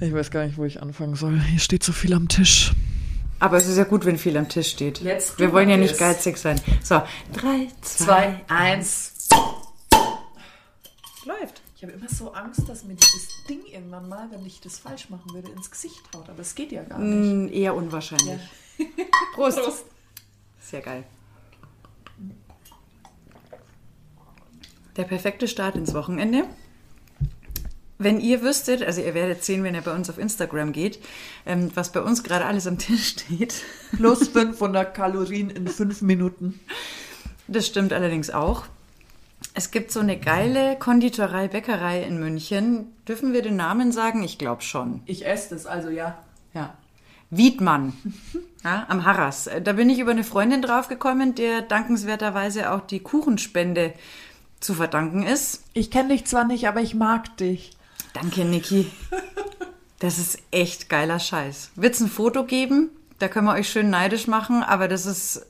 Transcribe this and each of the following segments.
Ich weiß gar nicht, wo ich anfangen soll. Hier steht so viel am Tisch. Aber es ist ja gut, wenn viel am Tisch steht. Do Wir wollen ja nicht geizig sein. So, drei, zwei, Zwei, eins. läuft. Ich habe immer so Angst, dass mir dieses Ding irgendwann mal, wenn ich das falsch machen würde, ins Gesicht haut. Aber es geht ja gar nicht. Hm, eher unwahrscheinlich. Prost. Prost. Sehr geil. Der perfekte Start ins Wochenende. Wenn ihr wüsstet, also ihr werdet sehen, wenn ihr bei uns auf Instagram geht, ähm, was bei uns gerade alles am Tisch steht. Plus 500 Kalorien in fünf Minuten. Das stimmt allerdings auch. Es gibt so eine geile Konditorei, Bäckerei in München. Dürfen wir den Namen sagen? Ich glaube schon. Ich esse das, also ja. Ja. Wiedmann. Ja, am Harras. Da bin ich über eine Freundin draufgekommen, der dankenswerterweise auch die Kuchenspende zu verdanken ist. Ich kenne dich zwar nicht, aber ich mag dich. Danke, Niki. Das ist echt geiler Scheiß. Wird's ein Foto geben? Da können wir euch schön neidisch machen, aber das ist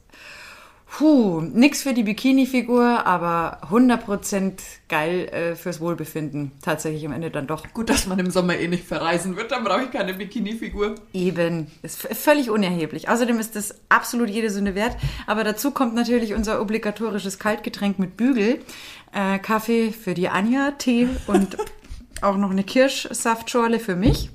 puh, nix für die Bikini-Figur, aber 100% geil äh, fürs Wohlbefinden. Tatsächlich am Ende dann doch. Gut, dass man im Sommer eh nicht verreisen wird, dann brauche ich keine Bikini-Figur. Eben, ist völlig unerheblich. Außerdem ist das absolut jede Sünde wert. Aber dazu kommt natürlich unser obligatorisches Kaltgetränk mit Bügel. Äh, Kaffee für die Anja, Tee und auch noch eine Kirschsaftschorle für mich.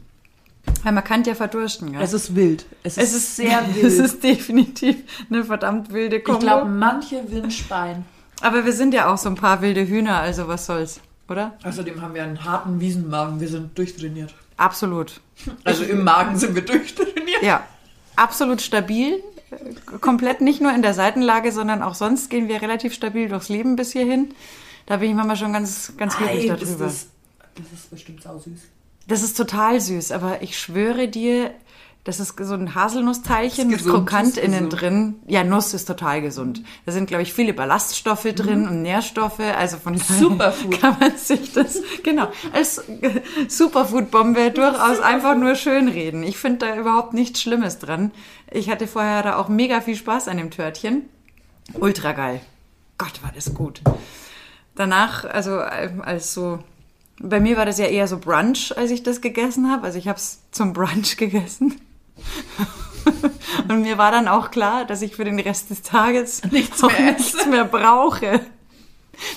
Weil man kann ja verdursten. Gell? Es ist wild. Es ist, Es ist sehr wild. Es ist definitiv eine verdammt wilde Kombo. ich glaube, manche Windstein. Aber wir sind ja auch so ein paar wilde Hühner, also was soll's, oder? Außerdem haben wir einen harten Wiesenmagen. Wir sind durchtrainiert. Absolut. Also im Magen sind wir durchtrainiert. Ja, absolut stabil. Komplett nicht nur in der Seitenlage, sondern auch sonst gehen wir relativ stabil durchs Leben bis hierhin. Da bin ich manchmal schon ganz, ganz glücklich Ei, das, darüber. das, das ist bestimmt sausüß. Das ist total süß, aber ich schwöre dir, das ist so ein Haselnussteilchen mit Krokant innen gesund. drin. Ja, Nuss ist total gesund. Da sind, glaube ich, viele Ballaststoffe drin und Nährstoffe. Also von Mhm. Superfood. kann man sich das, genau, als Superfood-Bombe durchaus einfach nur schönreden. Ich finde da überhaupt nichts Schlimmes dran. Ich hatte vorher da auch mega viel Spaß an dem Törtchen. Ultra geil. Gott, war das gut. Danach, also äh, als so, bei mir war das ja eher so Brunch, als ich das gegessen habe. Also ich habe es zum Brunch gegessen. Und mir war dann auch klar, dass ich für den Rest des Tages Nichts mehr nichts mehr brauche.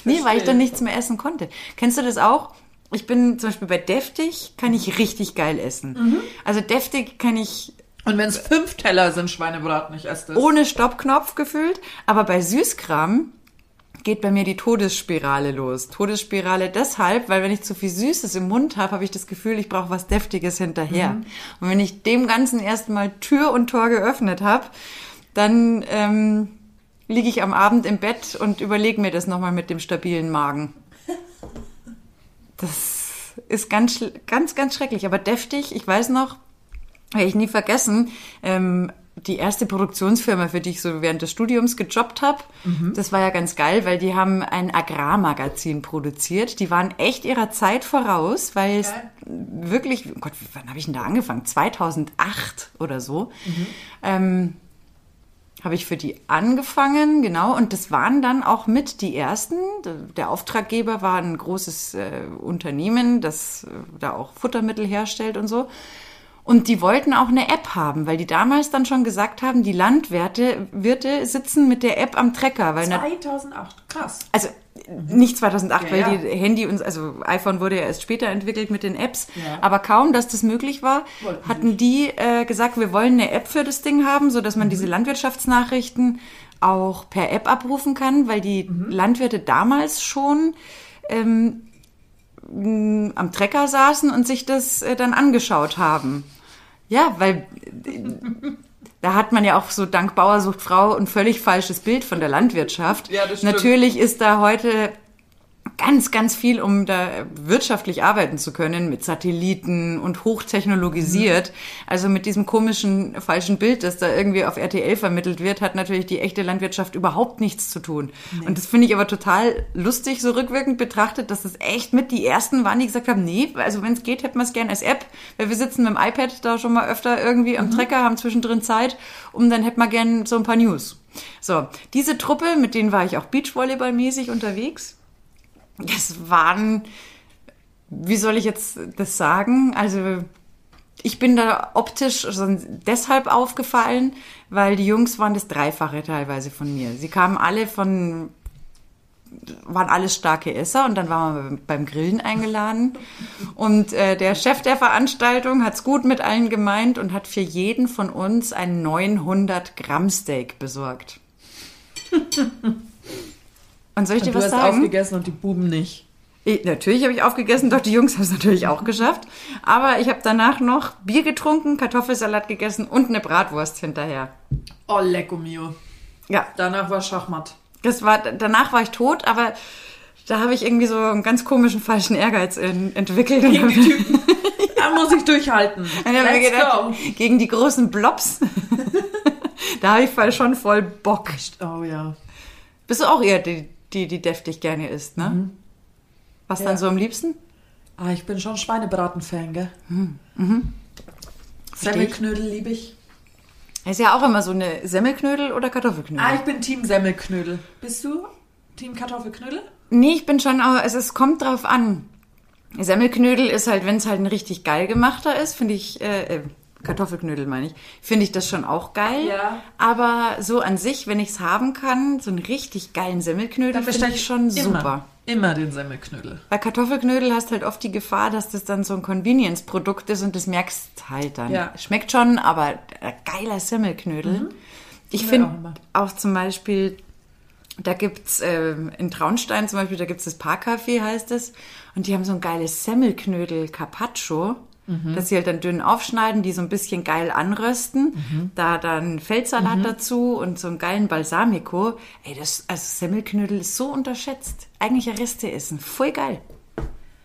Nee, weil ich dann nichts mehr essen konnte. Kennst du das auch? Ich bin zum Beispiel bei Deftig, kann ich richtig geil essen. Mhm. Also Deftig kann ich Und wenn es fünf Teller sind Schweinebraten, ich esse das. ohne Stoppknopf gefühlt. Aber bei Süßkram geht bei mir die Todesspirale los. Todesspirale deshalb, weil wenn ich zu viel Süßes im Mund habe, habe ich das Gefühl, ich brauche was Deftiges hinterher. Und wenn ich dem Ganzen erstmal Tür und Tor geöffnet habe, dann ähm, liege ich am Abend im Bett und überlege mir das nochmal mit dem stabilen Magen. Das ist ganz, ganz, ganz schrecklich, aber deftig. Ich weiß noch, werde ich nie vergessen, ähm, die erste Produktionsfirma, für die ich so während des Studiums gejobbt habe, das war ja ganz geil, weil die haben ein Agrarmagazin produziert. Die waren echt ihrer Zeit voraus, weil es wirklich, oh Gott, wann habe ich denn da angefangen? 2008 oder so. Ähm, habe ich für die angefangen, genau, und das waren dann auch mit die ersten. Der Auftraggeber war ein großes äh, Unternehmen, das äh, da auch Futtermittel herstellt und so. Und die wollten auch eine App haben, weil die damals dann schon gesagt haben, die Landwirte Wirte sitzen mit der App am Trecker, weil na, 2008, krass. also nicht 2008, Ja, weil ja. die Handy und also iPhone wurde ja erst später entwickelt mit den Apps, Ja. aber kaum, dass das möglich war, Wollten hatten die äh, gesagt, wir wollen eine App für das Ding haben, so dass man diese Landwirtschaftsnachrichten auch per App abrufen kann, weil die Landwirte damals schon ähm, am Trecker saßen und sich das äh, dann angeschaut haben. Ja, weil da hat man ja auch so dank Bauersucht Frau ein völlig falsches Bild von der Landwirtschaft. Ja, das stimmt. Natürlich ist da heute ganz, ganz viel, um da wirtschaftlich arbeiten zu können, mit Satelliten und hochtechnologisiert. Also mit diesem komischen, falschen Bild, das da irgendwie auf RTL vermittelt wird, hat natürlich die echte Landwirtschaft überhaupt nichts zu tun. Und das finde ich aber total lustig, so rückwirkend betrachtet, dass das echt mit die ersten waren, die gesagt haben, nee, also wenn es geht, hätten wir es gern als App, weil wir sitzen mit dem iPad da schon mal öfter irgendwie am Trecker, haben zwischendrin Zeit, und dann hätten wir gern so ein paar News. So, diese Truppe, mit denen war ich auch Beachvolleyball-mäßig unterwegs. Das waren, wie soll ich jetzt das sagen? Also ich bin da optisch deshalb aufgefallen, weil die Jungs waren das Dreifache teilweise von mir. Sie kamen alle von, waren alles starke Esser und dann waren wir beim Grillen eingeladen. Und äh, der Chef der Veranstaltung hat's gut mit allen gemeint und hat für jeden von uns ein 900 Gramm Steak besorgt. Und soll ich Und dir du was hast sagen? aufgegessen und die Buben nicht. Ich, natürlich habe ich aufgegessen, doch die Jungs haben es natürlich auch geschafft. Aber ich habe danach noch Bier getrunken, Kartoffelsalat gegessen und eine Bratwurst hinterher. Oh, lecco mio. Ja, Danach war Schachmatt. das war danach war ich tot, aber da habe ich irgendwie so einen ganz komischen falschen Ehrgeiz in, entwickelt. Gegen die Typen. da muss ich durchhalten. und mir Let's gedacht, go. gegen die großen Blobs, da habe ich schon voll Bock. Oh ja. Bist du auch eher die, die, die deftig gerne isst, ne? Was Ja. dann so am liebsten? Ah, ich bin schon Schweinebraten-Fan, gell? Versteh ich. Semmelknödel liebe ich. Ist ja auch immer so eine Semmelknödel oder Kartoffelknödel. Ah, ich bin Team Semmelknödel. Bist du Team Kartoffelknödel? Nee, ich bin schon, auch- also es kommt drauf an. Semmelknödel ist halt, wenn es halt ein richtig geil gemachter ist, finde ich, äh, äh, Kartoffelknödel meine ich, finde ich das schon auch geil. Ja. Aber so an sich, wenn ich es haben kann, so einen richtig geilen Semmelknödel finde ich schon immer, super. Immer den Semmelknödel. Bei Kartoffelknödel hast halt oft die Gefahr, dass das dann so ein Convenience-Produkt ist und das merkst halt dann. Ja. Schmeckt schon, aber äh, geiler Semmelknödel. Ich Ja, finde auch auch zum Beispiel, da gibt's ähm, in Traunstein zum Beispiel, da gibt's das Parkcafé, heißt es. Und die haben so ein geiles Semmelknödel Carpaccio, Mhm. dass sie halt dann dünn aufschneiden, die so ein bisschen geil anrösten. Mhm. Da dann Feldsalat dazu und so einen geilen Balsamico. Ey, das, also Semmelknödel ist so unterschätzt. Eigentlich Reste essen. Voll geil.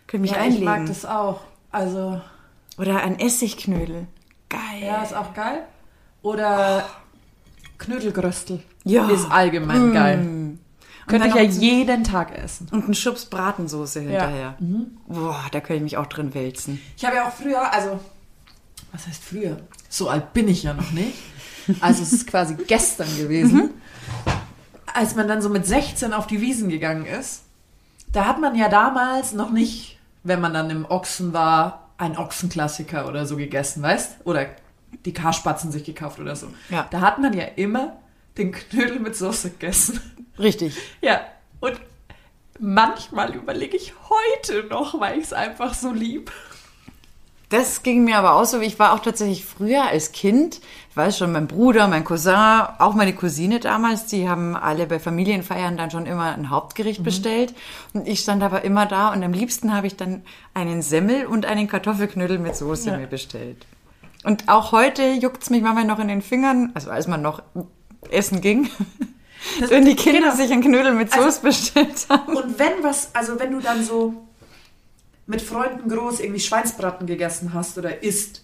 Können mich Ja, ich einlegen. mag das auch. Also, Oder ein Essigknödel. Geil. ja, ist auch geil. Oder Knödelgröstel. Ja. Ist allgemein geil. Könnte ich ja jeden Tag essen. Und ein Schubs Bratensoße hinterher. Boah, da könnte ich mich auch drin wälzen. Ich habe ja auch früher, also, was heißt früher? So alt bin ich ja noch nicht. Also es ist quasi gestern gewesen. Als man dann so mit 16 auf die Wiesen gegangen ist, da hat man ja damals noch nicht, wenn man dann im Ochsen war, einen Ochsenklassiker oder so gegessen, weißt? Oder die Karspatzen sich gekauft oder so. Ja. Da hat man ja immer den Knödel mit Soße gegessen. Richtig. Ja, und manchmal überlege ich heute noch, weil ich es einfach so lieb. Das ging mir aber auch so, ich war auch tatsächlich früher als Kind, ich weiß schon, mein Bruder, mein Cousin, auch meine Cousine damals, die haben alle bei Familienfeiern dann schon immer ein Hauptgericht bestellt. Und ich stand aber immer da und am liebsten habe ich dann einen Semmel und einen Kartoffelknödel mit Soße Ja. mir bestellt. Und auch heute juckt's mich manchmal noch in den Fingern, also als man noch essen ging, wenn die Kinder genau. sich einen Knödel mit Also- Soße bestellt haben. Und wenn was, also wenn du dann so mit Freunden groß irgendwie Schweinsbraten gegessen hast oder isst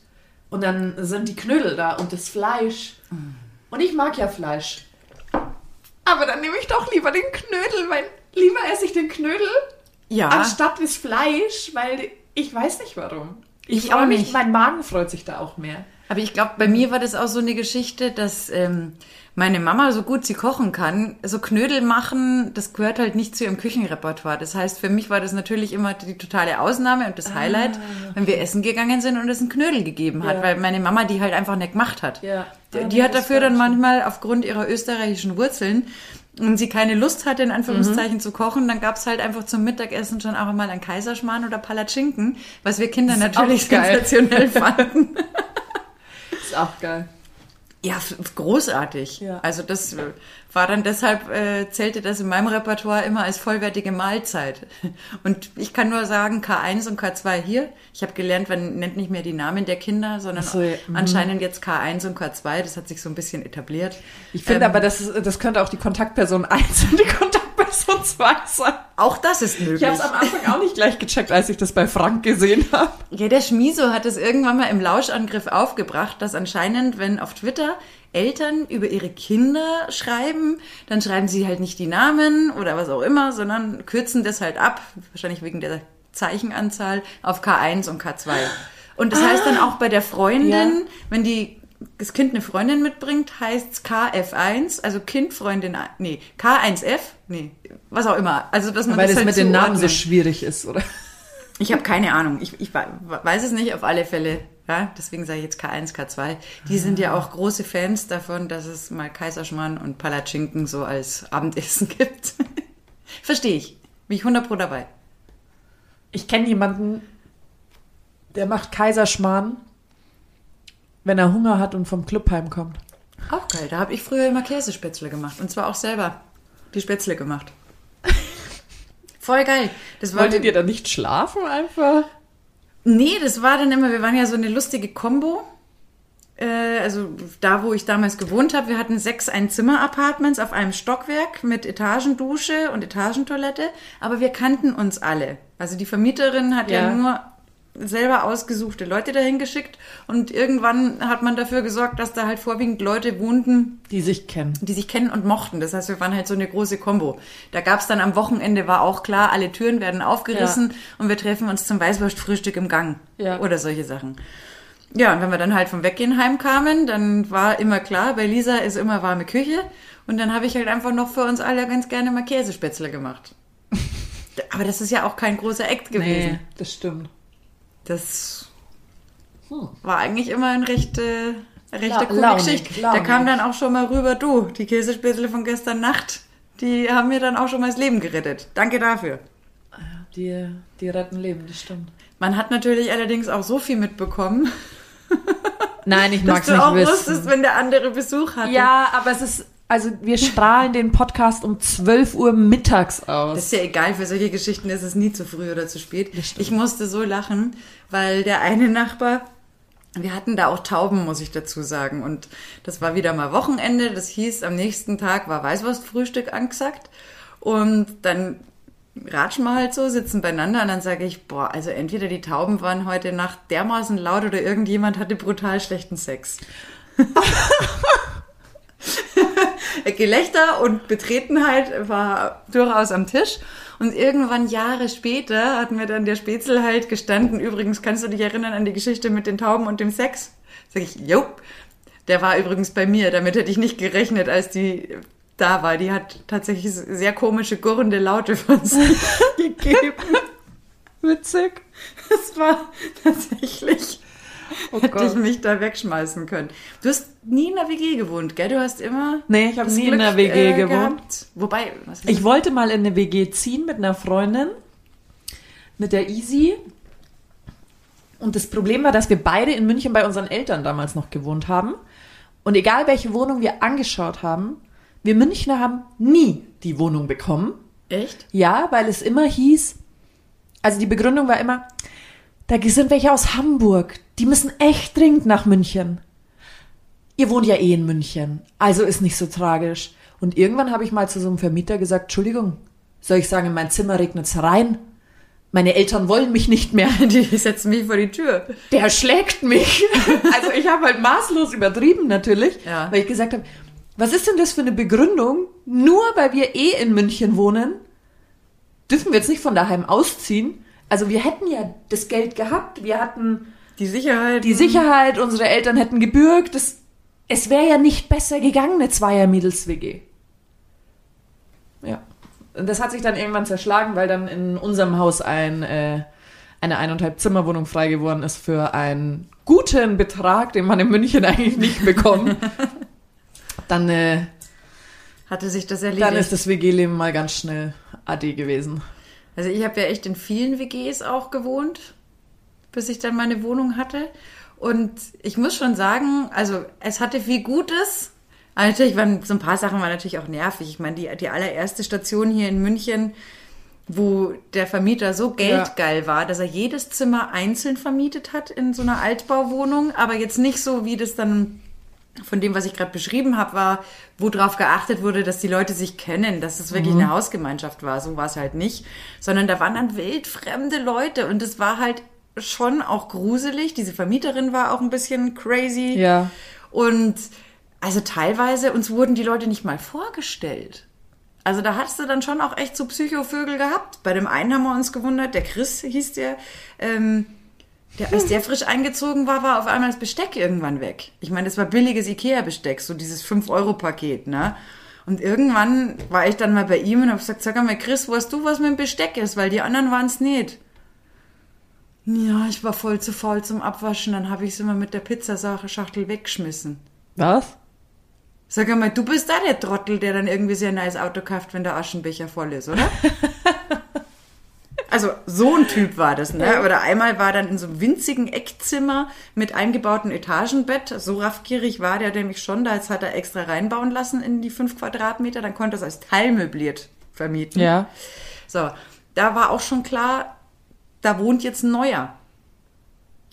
und dann sind die Knödel da und das Fleisch. Und ich mag ja Fleisch. Aber dann nehme ich doch lieber den Knödel, weil lieber esse ich den Knödel Ja. anstatt das Fleisch, weil ich weiß nicht warum. Ich, Ich auch mich, nicht. mein Magen freut sich da auch mehr. Aber ich glaube, bei mir war das auch so eine Geschichte, dass ähm, meine Mama, so gut sie kochen kann, so Knödel machen, das gehört halt nicht zu ihrem Küchenrepertoire. Das heißt, für mich war das natürlich immer die totale Ausnahme und das Highlight, wenn wir essen gegangen sind und es einen Knödel gegeben hat, Ja. weil meine Mama die halt einfach nicht gemacht hat. Ja. Die, die hat dafür dann manchmal aufgrund ihrer österreichischen Wurzeln und sie keine Lust hatte, in Anführungszeichen zu kochen, dann gab's halt einfach zum Mittagessen schon auch mal ein Kaiserschmarrn oder Palatschinken, was wir Kinder natürlich sensationell fanden. Ist auch geil. Ja, großartig. Ja. Also das äh, war dann deshalb, äh, zählte das in meinem Repertoire immer als vollwertige Mahlzeit. Und ich kann nur sagen, K1 und K2 hier. Ich habe gelernt, man nennt nicht mehr die Namen der Kinder, sondern so, ja. Mhm. anscheinend jetzt K1 und K2. Das hat sich so ein bisschen etabliert. Ich finde Ähm, aber, das, ist, das könnte auch die Kontaktperson 1 und die Kontaktperson 2 sein. Auch das ist möglich. Ich habe es am Anfang auch nicht gleich gecheckt, als ich das bei Frank gesehen habe. Ja, der Schmiso hat es irgendwann mal im Lauschangriff aufgebracht, dass anscheinend, wenn auf Twitter Eltern über ihre Kinder schreiben, dann schreiben sie halt nicht die Namen oder was auch immer, sondern kürzen das halt ab, wahrscheinlich wegen der Zeichenanzahl, auf K1 und K2. Und das heißt dann auch bei der Freundin, Ja. wenn die das Kind eine Freundin mitbringt, heißt's KF1, also Kind, Freundin, nee, K1F, nee, was auch immer. Also, dass man Weil das, das halt mit den Namen so schwierig ist, oder? Ich habe keine Ahnung. Ich, ich weiß es nicht auf alle Fälle. Ja, deswegen sage ich jetzt K1, K2. Die sind ja auch große Fans davon, dass es mal Kaiserschmarrn und Palatschinken so als Abendessen gibt. Verstehe ich. Bin ich 100 pro dabei. Ich kenne jemanden, der macht Kaiserschmarrn, wenn er Hunger hat und vom Club heimkommt. Auch geil. Da habe ich früher immer Käsespätzle gemacht. Und zwar auch selber die Spätzle gemacht. Voll geil. Das Wolltet ihr da nicht schlafen einfach? Nee, das war dann immer, wir waren ja so eine lustige Combo. Äh, also da, wo ich damals gewohnt habe, wir hatten sechs Einzimmer-Apartments auf einem Stockwerk mit Etagendusche und Etagentoilette, aber wir kannten uns alle. Also die Vermieterin hat ja, ja nur selber ausgesuchte Leute dahin geschickt und irgendwann hat man dafür gesorgt, dass da halt vorwiegend Leute wohnten, die sich kennen. Die sich kennen und mochten. Das heißt, wir waren halt so eine große Combo. Da gab's dann am Wochenende war auch klar, alle Türen werden aufgerissen ja. und wir treffen uns zum Weißwurstfrühstück im Gang ja. oder solche Sachen. Ja, und wenn wir dann halt vom Weggehen heimkamen, dann war immer klar, bei Lisa ist immer warme Küche und dann habe ich halt einfach noch für uns alle ganz gerne mal Käsespätzle gemacht. Aber das ist ja auch kein großer Act gewesen. Nee, das stimmt. Das hm. war eigentlich immer ein recht, äh, rechte La coole Geschichte. Da kam dann auch schon mal rüber, du, die Käsespätzle von gestern Nacht, die haben mir dann auch schon mal das Leben gerettet. Danke dafür. Die, die retten Leben, das stimmt. Man hat natürlich allerdings auch so viel mitbekommen. Nein, ich mag es nicht auch wissen. wusstest, wenn der andere Besuch hatte. Ja, aber es ist also wir strahlen den Podcast um 12 Uhr mittags aus. Das ist ja egal, für solche Geschichten ist es nie zu früh oder zu spät. Ich musste so lachen, weil der eine Nachbar, wir hatten da auch Tauben, muss ich dazu sagen. Und das war wieder mal Wochenende. Das hieß, am nächsten Tag war Weißwurstfrühstück angesagt. Und dann ratschen wir halt so, sitzen beieinander und dann sage ich, boah, also entweder die Tauben waren heute Nacht dermaßen laut oder irgendjemand hatte brutal schlechten Sex. Gelächter und Betretenheit war durchaus am Tisch. Und irgendwann Jahre später hat mir dann der Spätzle halt gestanden, übrigens, kannst du dich erinnern an die Geschichte mit den Tauben und dem Sex? Sag ich, jo. Der war übrigens bei mir, damit hätte ich nicht gerechnet, als die da war. Die hat tatsächlich sehr komische, gurrende Laute von sich gegeben. Witzig. Das war tatsächlich Oh hätte ich mich da wegschmeißen können. Du hast nie in der WG gewohnt, gell? Du hast immer. Nee, ich habe nie Glück, in der WG äh, gewohnt. Gehabt. Wobei, was ich wollte mal in eine WG ziehen mit einer Freundin, mit der Easy. Und das Problem war, dass wir beide in München bei unseren Eltern damals noch gewohnt haben. Und egal welche Wohnung wir angeschaut haben, wir Münchner haben nie die Wohnung bekommen. Echt? Ja, weil es immer hieß, also die Begründung war immer, da sind welche aus Hamburg, die müssen echt dringend nach München. Ihr wohnt ja eh in München, also ist nicht so tragisch. Und irgendwann habe ich mal zu so einem Vermieter gesagt, Entschuldigung, soll ich sagen, in mein Zimmer regnet's rein? Meine Eltern wollen mich nicht mehr. Die setzen mich vor die Tür. Der schlägt mich. Also ich habe halt maßlos übertrieben natürlich, ja. weil ich gesagt habe, was ist denn das für eine Begründung? Nur weil wir eh in München wohnen, dürfen wir jetzt nicht von daheim ausziehen? Also wir hätten ja das Geld gehabt, wir hatten die Sicherheit. Die Sicherheit, unsere Eltern hätten gebürgt. Das, es wäre ja nicht besser gegangen, eine Zweier-Mädels-WG. Ja. Und das hat sich dann irgendwann zerschlagen, weil dann in unserem Haus ein, äh, eine eineinhalb Zimmerwohnung frei geworden ist für einen guten Betrag, den man in München eigentlich nicht bekommt. dann äh, hatte sich das erledigt. Dann ist das WG-Leben mal ganz schnell adi gewesen. Also ich habe ja echt in vielen WGs auch gewohnt bis ich dann meine Wohnung hatte. Und ich muss schon sagen, also es hatte viel Gutes. Aber natürlich waren so ein paar Sachen waren natürlich auch nervig. Ich meine, die, die allererste Station hier in München, wo der Vermieter so geldgeil ja. war, dass er jedes Zimmer einzeln vermietet hat in so einer Altbauwohnung, aber jetzt nicht so, wie das dann von dem, was ich gerade beschrieben habe, war, wo drauf geachtet wurde, dass die Leute sich kennen, dass es wirklich mhm. eine Hausgemeinschaft war. So war es halt nicht. Sondern da waren dann wildfremde Leute und es war halt schon auch gruselig. Diese Vermieterin war auch ein bisschen crazy. Ja. Und also teilweise uns wurden die Leute nicht mal vorgestellt. Also da hattest du dann schon auch echt so Psychovögel gehabt. Bei dem einen haben wir uns gewundert, der Chris hieß der, ähm, der, als der frisch eingezogen war, war auf einmal das Besteck irgendwann weg. Ich meine, das war billiges Ikea-Besteck, so dieses 5-Euro-Paket, ne? Und irgendwann war ich dann mal bei ihm und habe gesagt, sag mal, Chris, weißt du, was mit dem Besteck ist? Weil die anderen waren es nicht. Ja, ich war voll zu faul zum Abwaschen, dann habe ich es immer mit der Pizzaschachtel weggeschmissen. Was? Sag einmal, du bist da der Trottel, der dann irgendwie sehr nice Auto kauft, wenn der Aschenbecher voll ist, oder? also so ein Typ war das, ne? Oder einmal war dann in so einem winzigen Eckzimmer mit eingebautem Etagenbett. So raffgierig war der nämlich schon, da jetzt hat er extra reinbauen lassen in die fünf Quadratmeter. Dann konnte er es als teilmöbliert vermieten. Ja. So, da war auch schon klar, da wohnt jetzt ein Neuer.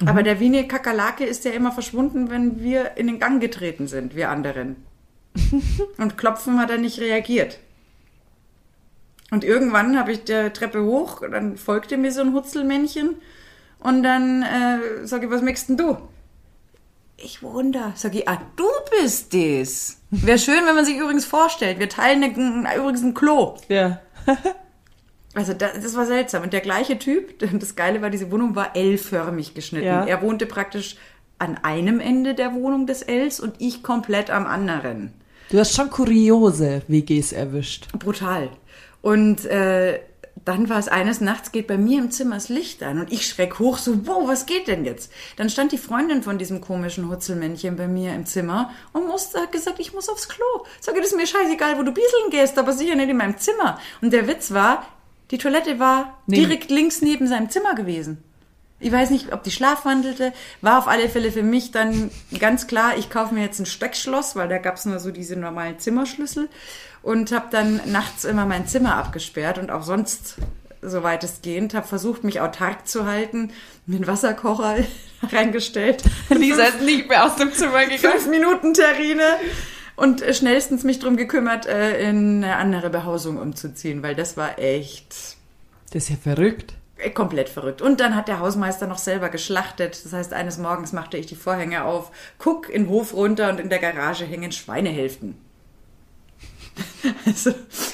Aber der Wiener Kakerlake ist ja immer verschwunden, wenn wir in den Gang getreten sind, wir anderen. Und Klopfen hat er nicht reagiert. Und irgendwann habe ich der Treppe hoch, dann folgte mir so ein Hutzelmännchen und dann äh, sage ich, was möchtest denn du? Ich wohne da. Sag ich, ah, du bist das. Wäre schön, wenn man sich übrigens vorstellt. Wir teilen eine, übrigens ein Klo. Ja. Also das, das war seltsam. Und der gleiche Typ, das Geile war, diese Wohnung war L-förmig geschnitten. Ja. Er wohnte praktisch an einem Ende der Wohnung des Ls und ich komplett am anderen. Du hast schon kuriose WGs erwischt. Brutal. Und äh, dann war es eines Nachts, geht bei mir im Zimmer das Licht an und ich schreck hoch, so, wow, was geht denn jetzt? Dann stand die Freundin von diesem komischen Hutzelmännchen bei mir im Zimmer und musste, hat gesagt, ich muss aufs Klo. Sag, das ist mir scheißegal, wo du bieseln gehst, aber sicher nicht in meinem Zimmer. Und der Witz war, die Toilette war Nee. direkt links neben seinem Zimmer gewesen. Ich weiß nicht, ob die schlafwandelte. War auf alle Fälle für mich dann ganz klar, ich kaufe mir jetzt ein Steckschloss, weil da gab's nur so diese normalen Zimmerschlüssel. Und habe dann nachts immer mein Zimmer abgesperrt und auch sonst so weitestgehend. Habe versucht, mich autark zu halten. Einen Wasserkocher reingestellt. Lisa ist nicht mehr aus dem Zimmer gegangen. Fünf Minuten Terrine. Und äh, schnellstens mich drum gekümmert, äh, in eine andere Behausung umzuziehen, weil das war echt Das ist ja verrückt. äh, komplett verrückt. Und dann hat der Hausmeister noch selber geschlachtet. Das heißt, eines Morgens machte ich die Vorhänge auf, guck in den Hof runter und in der Garage hängen Schweinehälften. Also,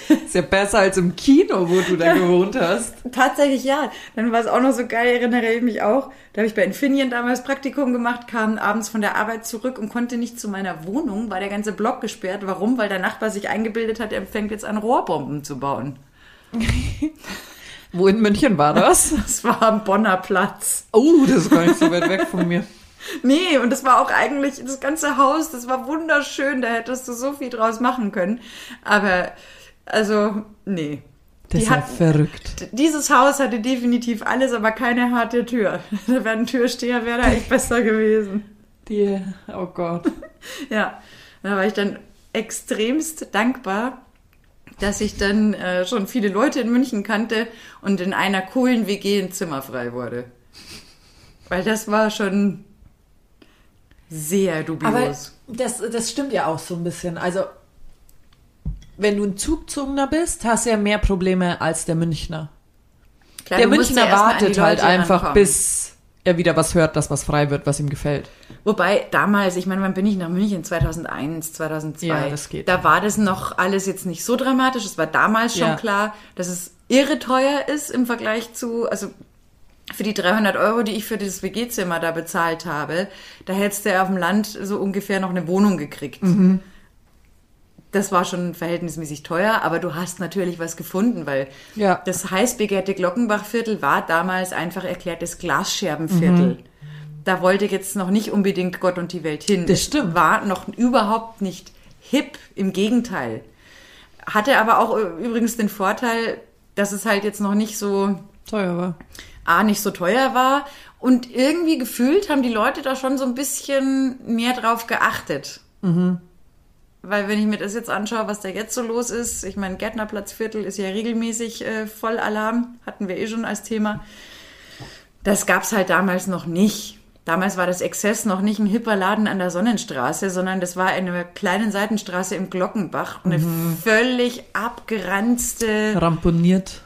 Ist ja besser als im Kino, wo du da gewohnt hast. tatsächlich ja. Dann war es auch noch so geil, erinnere ich mich auch. Da habe ich bei Infineon damals Praktikum gemacht, kam abends von der Arbeit zurück und konnte nicht zu meiner Wohnung, war der ganze Block gesperrt. Warum? Weil der Nachbar sich eingebildet hat, er fängt jetzt an, Rohrbomben zu bauen. Wo in München war das? Das war am Bonner Platz. Oh, das ist gar nicht so weit weg von mir. Nee, und das war auch eigentlich das ganze Haus, das war wunderschön, da hättest du so viel draus machen können. Aber, also, nee. Das Die ist ja verrückt. Dieses Haus hatte definitiv alles, aber keine harte Tür. Da wäre ein Türsteher, wäre da echt besser gewesen. Die, oh Gott. Ja, da war ich dann extremst dankbar, dass ich dann äh, schon viele Leute in München kannte und in einer coolen WG ein Zimmer frei wurde. Weil das war schon sehr dubios. Aber das, das stimmt ja auch so ein bisschen. Also, wenn du ein Zugzogener bist, hast du ja mehr Probleme als der Münchner. Klar, der Münchner ja wartet halt einfach, rankommen. bis er wieder was hört, das was frei wird, was ihm gefällt. Wobei damals, ich meine, wann bin ich nach München? 2001, 2002. Ja, das geht. Da war das noch alles jetzt nicht so dramatisch. Es war damals schon Ja. klar, dass es irre teuer ist im Vergleich zu, also für die 300 Euro, die ich für dieses WG-Zimmer da bezahlt habe, da hättest du ja auf dem Land so ungefähr noch eine Wohnung gekriegt. Mhm. Das war schon verhältnismäßig teuer, aber du hast natürlich was gefunden, weil Ja. das heiß begehrte Glockenbachviertel war damals einfach erklärtes Glasscherbenviertel. Da wollte jetzt noch nicht unbedingt Gott und die Welt hin. Das stimmt. War noch überhaupt nicht hip, im Gegenteil. Hatte aber auch äh, übrigens den Vorteil, dass es halt jetzt noch nicht so Teuer war. A, nicht so teuer war und irgendwie gefühlt haben die Leute da schon so ein bisschen mehr drauf geachtet. Weil wenn ich mir das jetzt anschaue, was da jetzt so los ist, ich meine, Gärtnerplatzviertel ist ja regelmäßig äh, voll Alarm, hatten wir eh schon als Thema. Das gab's halt damals noch nicht. Damals war das Exzess noch nicht ein hipper Laden an der Sonnenstraße, sondern das war eine kleine Seitenstraße im Glockenbach. Eine völlig abgeranzte Ramponiert.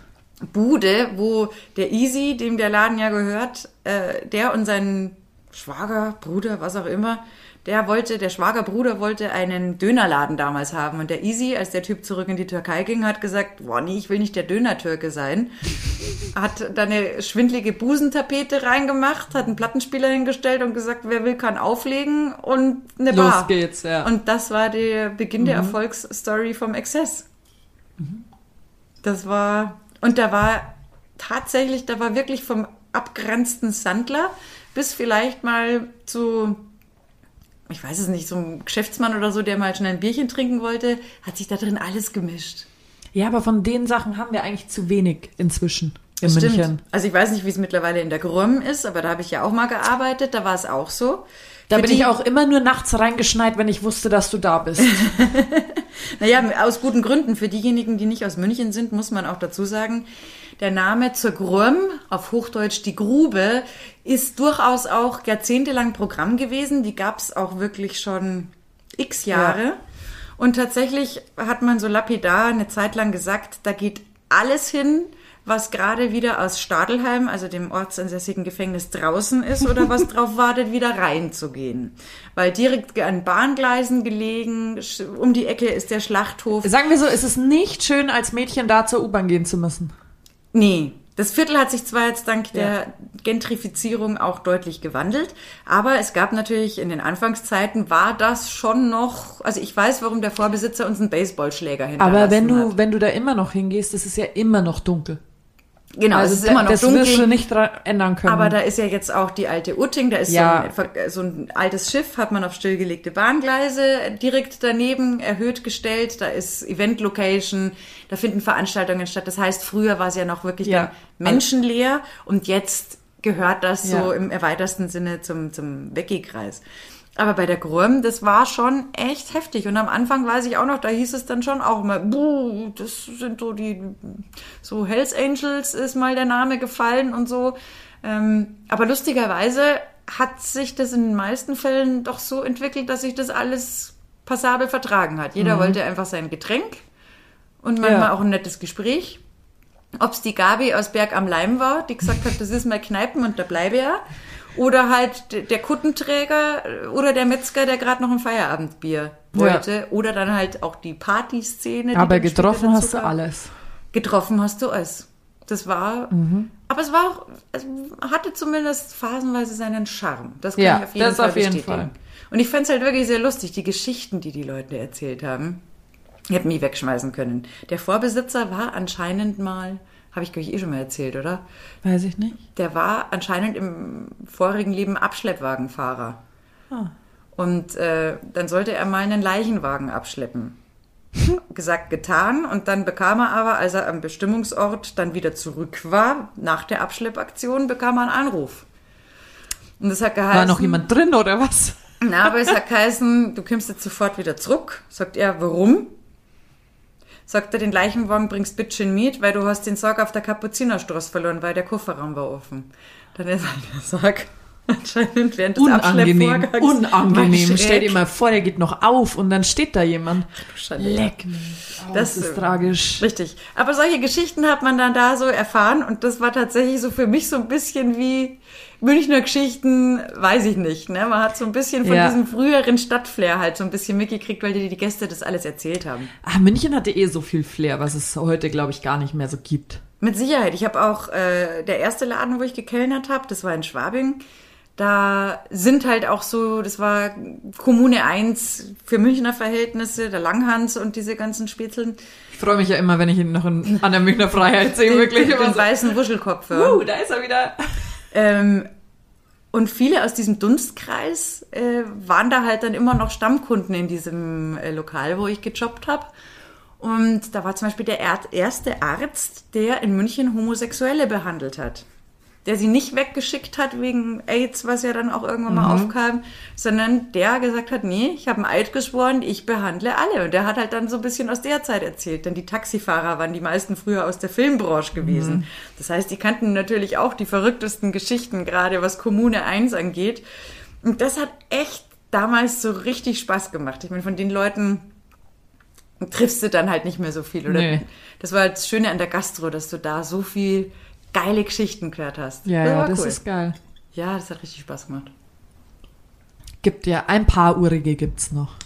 Bude, wo der Easy, dem der Laden ja gehört, äh, der und sein Schwager, Bruder, was auch immer, der wollte, der Schwagerbruder wollte einen Dönerladen damals haben. Und der Easy, als der Typ zurück in die Türkei ging, hat gesagt, boah, nee, ich will nicht der Döner-Türke sein. Hat da eine schwindlige Busentapete reingemacht, hat einen Plattenspieler hingestellt und gesagt, wer will, kann auflegen und eine Los Bar. geht's, ja. Und das war der Beginn der Erfolgsstory vom Exzess. Das war, und da war tatsächlich, da war wirklich vom abgrenzten Sandler bis vielleicht mal zu, ich weiß es nicht, so ein Geschäftsmann oder so, der mal schnell ein Bierchen trinken wollte, hat sich da drin alles gemischt. Ja, aber von den Sachen haben wir eigentlich zu wenig inzwischen in Das München. Stimmt. Also ich weiß nicht, wie es mittlerweile in der Gröm ist, aber da habe ich ja auch mal gearbeitet, da war es auch so. Da Für bin ich auch immer nur nachts reingeschneit, wenn ich wusste, dass du da bist. Naja, aus guten Gründen. Für diejenigen, die nicht aus München sind, muss man auch dazu sagen, der Name zur Gröm, auf Hochdeutsch die Grube, ist durchaus auch jahrzehntelang Programm gewesen. Die gab es auch wirklich schon x Jahre. Ja. Und tatsächlich hat man so lapidar eine Zeit lang gesagt, da geht alles hin, was gerade wieder aus Stadelheim, also dem ortsansässigen Gefängnis draußen ist oder was drauf wartet, wieder reinzugehen. Weil direkt an Bahngleisen gelegen, um die Ecke ist der Schlachthof. Sagen wir so, es ist nicht schön, als Mädchen da zur U-Bahn gehen zu müssen. Nee, das Viertel hat sich zwar jetzt dank Ja. der Gentrifizierung auch deutlich gewandelt, aber es gab natürlich in den Anfangszeiten war das schon noch, also ich weiß, warum der Vorbesitzer uns einen Baseballschläger hinterlassen Aber wenn du, hat. wenn du da immer noch hingehst, ist es ja immer noch dunkel. Genau, also es ist immer noch das dunkel. wirst du nicht ändern können. Aber da ist ja jetzt auch die alte Utting, da ist Ja. so, ein, so ein altes Schiff, hat man auf stillgelegte Bahngleise direkt daneben erhöht gestellt. Da ist Event-Location, da finden Veranstaltungen statt. Das heißt, früher war es ja noch wirklich Ja. menschenleer und jetzt gehört das so Ja. im erweitersten Sinne zum, zum Wecki-Kreis. Aber bei der Gröm, das war schon echt heftig. Und am Anfang weiß ich auch noch, da hieß es dann schon auch immer, buh, das sind so die, so Hells Angels ist mal der Name gefallen und so. Ähm, aber lustigerweise hat sich das in den meisten Fällen doch so entwickelt, dass sich das alles passabel vertragen hat. Jeder wollte einfach sein Getränk und manchmal Ja. auch ein nettes Gespräch. Ob es die Gabi aus Berg am Leim war, die gesagt hat, das ist mal Kneipen und da bleibe ja. Oder halt der Kuttenträger äh, oder der Metzger, der gerade noch ein Feierabendbier wollte. Oder dann halt auch die Partyszene. die Aber später getroffen hast du alles. Getroffen hast du es. Das war, Mhm. aber es war auch, es hatte zumindest phasenweise seinen Charme. Das kann Ja, ich auf jeden das Fall auf jeden bestätigen. Fall. Und ich fand's halt wirklich sehr lustig, die Geschichten, die die Leute erzählt haben. Ich hätte mich wegschmeißen können. Der Vorbesitzer war anscheinend mal, habe ich glaube ich eh schon mal erzählt, oder? Weiß ich nicht. Der war anscheinend im vorigen Leben Abschleppwagenfahrer. Ah. Und äh, dann sollte er mal einen Leichenwagen abschleppen. Gesagt, getan. Und dann bekam er aber, als er am Bestimmungsort dann wieder zurück war, nach der Abschleppaktion, bekam er einen Anruf. Und das hat geheißen... War noch jemand drin oder was? Na, aber es hat geheißen, du kommst jetzt sofort wieder zurück. Sagt er, warum? Sagt er, den Leichenwagen bringst bitte mit, weil du hast den Sarg auf der Kapuzinerstraße verloren, weil der Kofferraum war offen. Dann ist halt der Sarg anscheinend während des Unangenehm. Unangenehm. Stell dir mal vor, der geht noch auf und dann steht da jemand. Schande. Leck mich. Oh, Das, das, ist äh, tragisch. Richtig. Aber solche Geschichten hat man dann da so erfahren und das war tatsächlich so für mich so ein bisschen wie Münchner Geschichten, weiß ich nicht. Ne? Man hat so ein bisschen von Ja. diesem früheren Stadtflair halt so ein bisschen mitgekriegt, weil die, die Gäste das alles erzählt haben. Ah, München hatte eh so viel Flair, was es heute, glaube ich, gar nicht mehr so gibt. Mit Sicherheit. Ich habe auch äh, der erste Laden, wo ich gekellnert habe, das war in Schwabing. Da sind halt auch so, das war Kommune 1 für Münchner Verhältnisse, der Langhans und diese ganzen Spätzeln. Ich freue mich ja immer, wenn ich ihn noch in, an der Münchner Freiheit sehe, wirklich. Den, den so, weißen Wuschelkopf. ja. uh, da ist er wieder. Ähm, und viele aus diesem Dunstkreis äh, waren da halt dann immer noch Stammkunden in diesem äh, Lokal, wo ich gejobbt habe. Und da war zum Beispiel der er erste Arzt, der in München Homosexuelle behandelt hat. Der sie nicht weggeschickt hat wegen AIDS, was ja dann auch irgendwann mal aufkam, sondern der gesagt hat, nee, ich habe einen Eid geschworen, ich behandle alle. Und der hat halt dann so ein bisschen aus der Zeit erzählt. Denn die Taxifahrer waren die meisten früher aus der Filmbranche gewesen. Das heißt, die kannten natürlich auch die verrücktesten Geschichten, gerade was Kommune 1 angeht. Und das hat echt damals so richtig Spaß gemacht. Ich meine, von den Leuten triffst du dann halt nicht mehr so viel. Oder Nee. Das war das Schöne an der Gastro, dass du da so viel geile Geschichten gehört hast. Ja, das ja, das cool. ist geil. Ja, das hat richtig Spaß gemacht. Gibt ja ein paar Urige gibt's noch.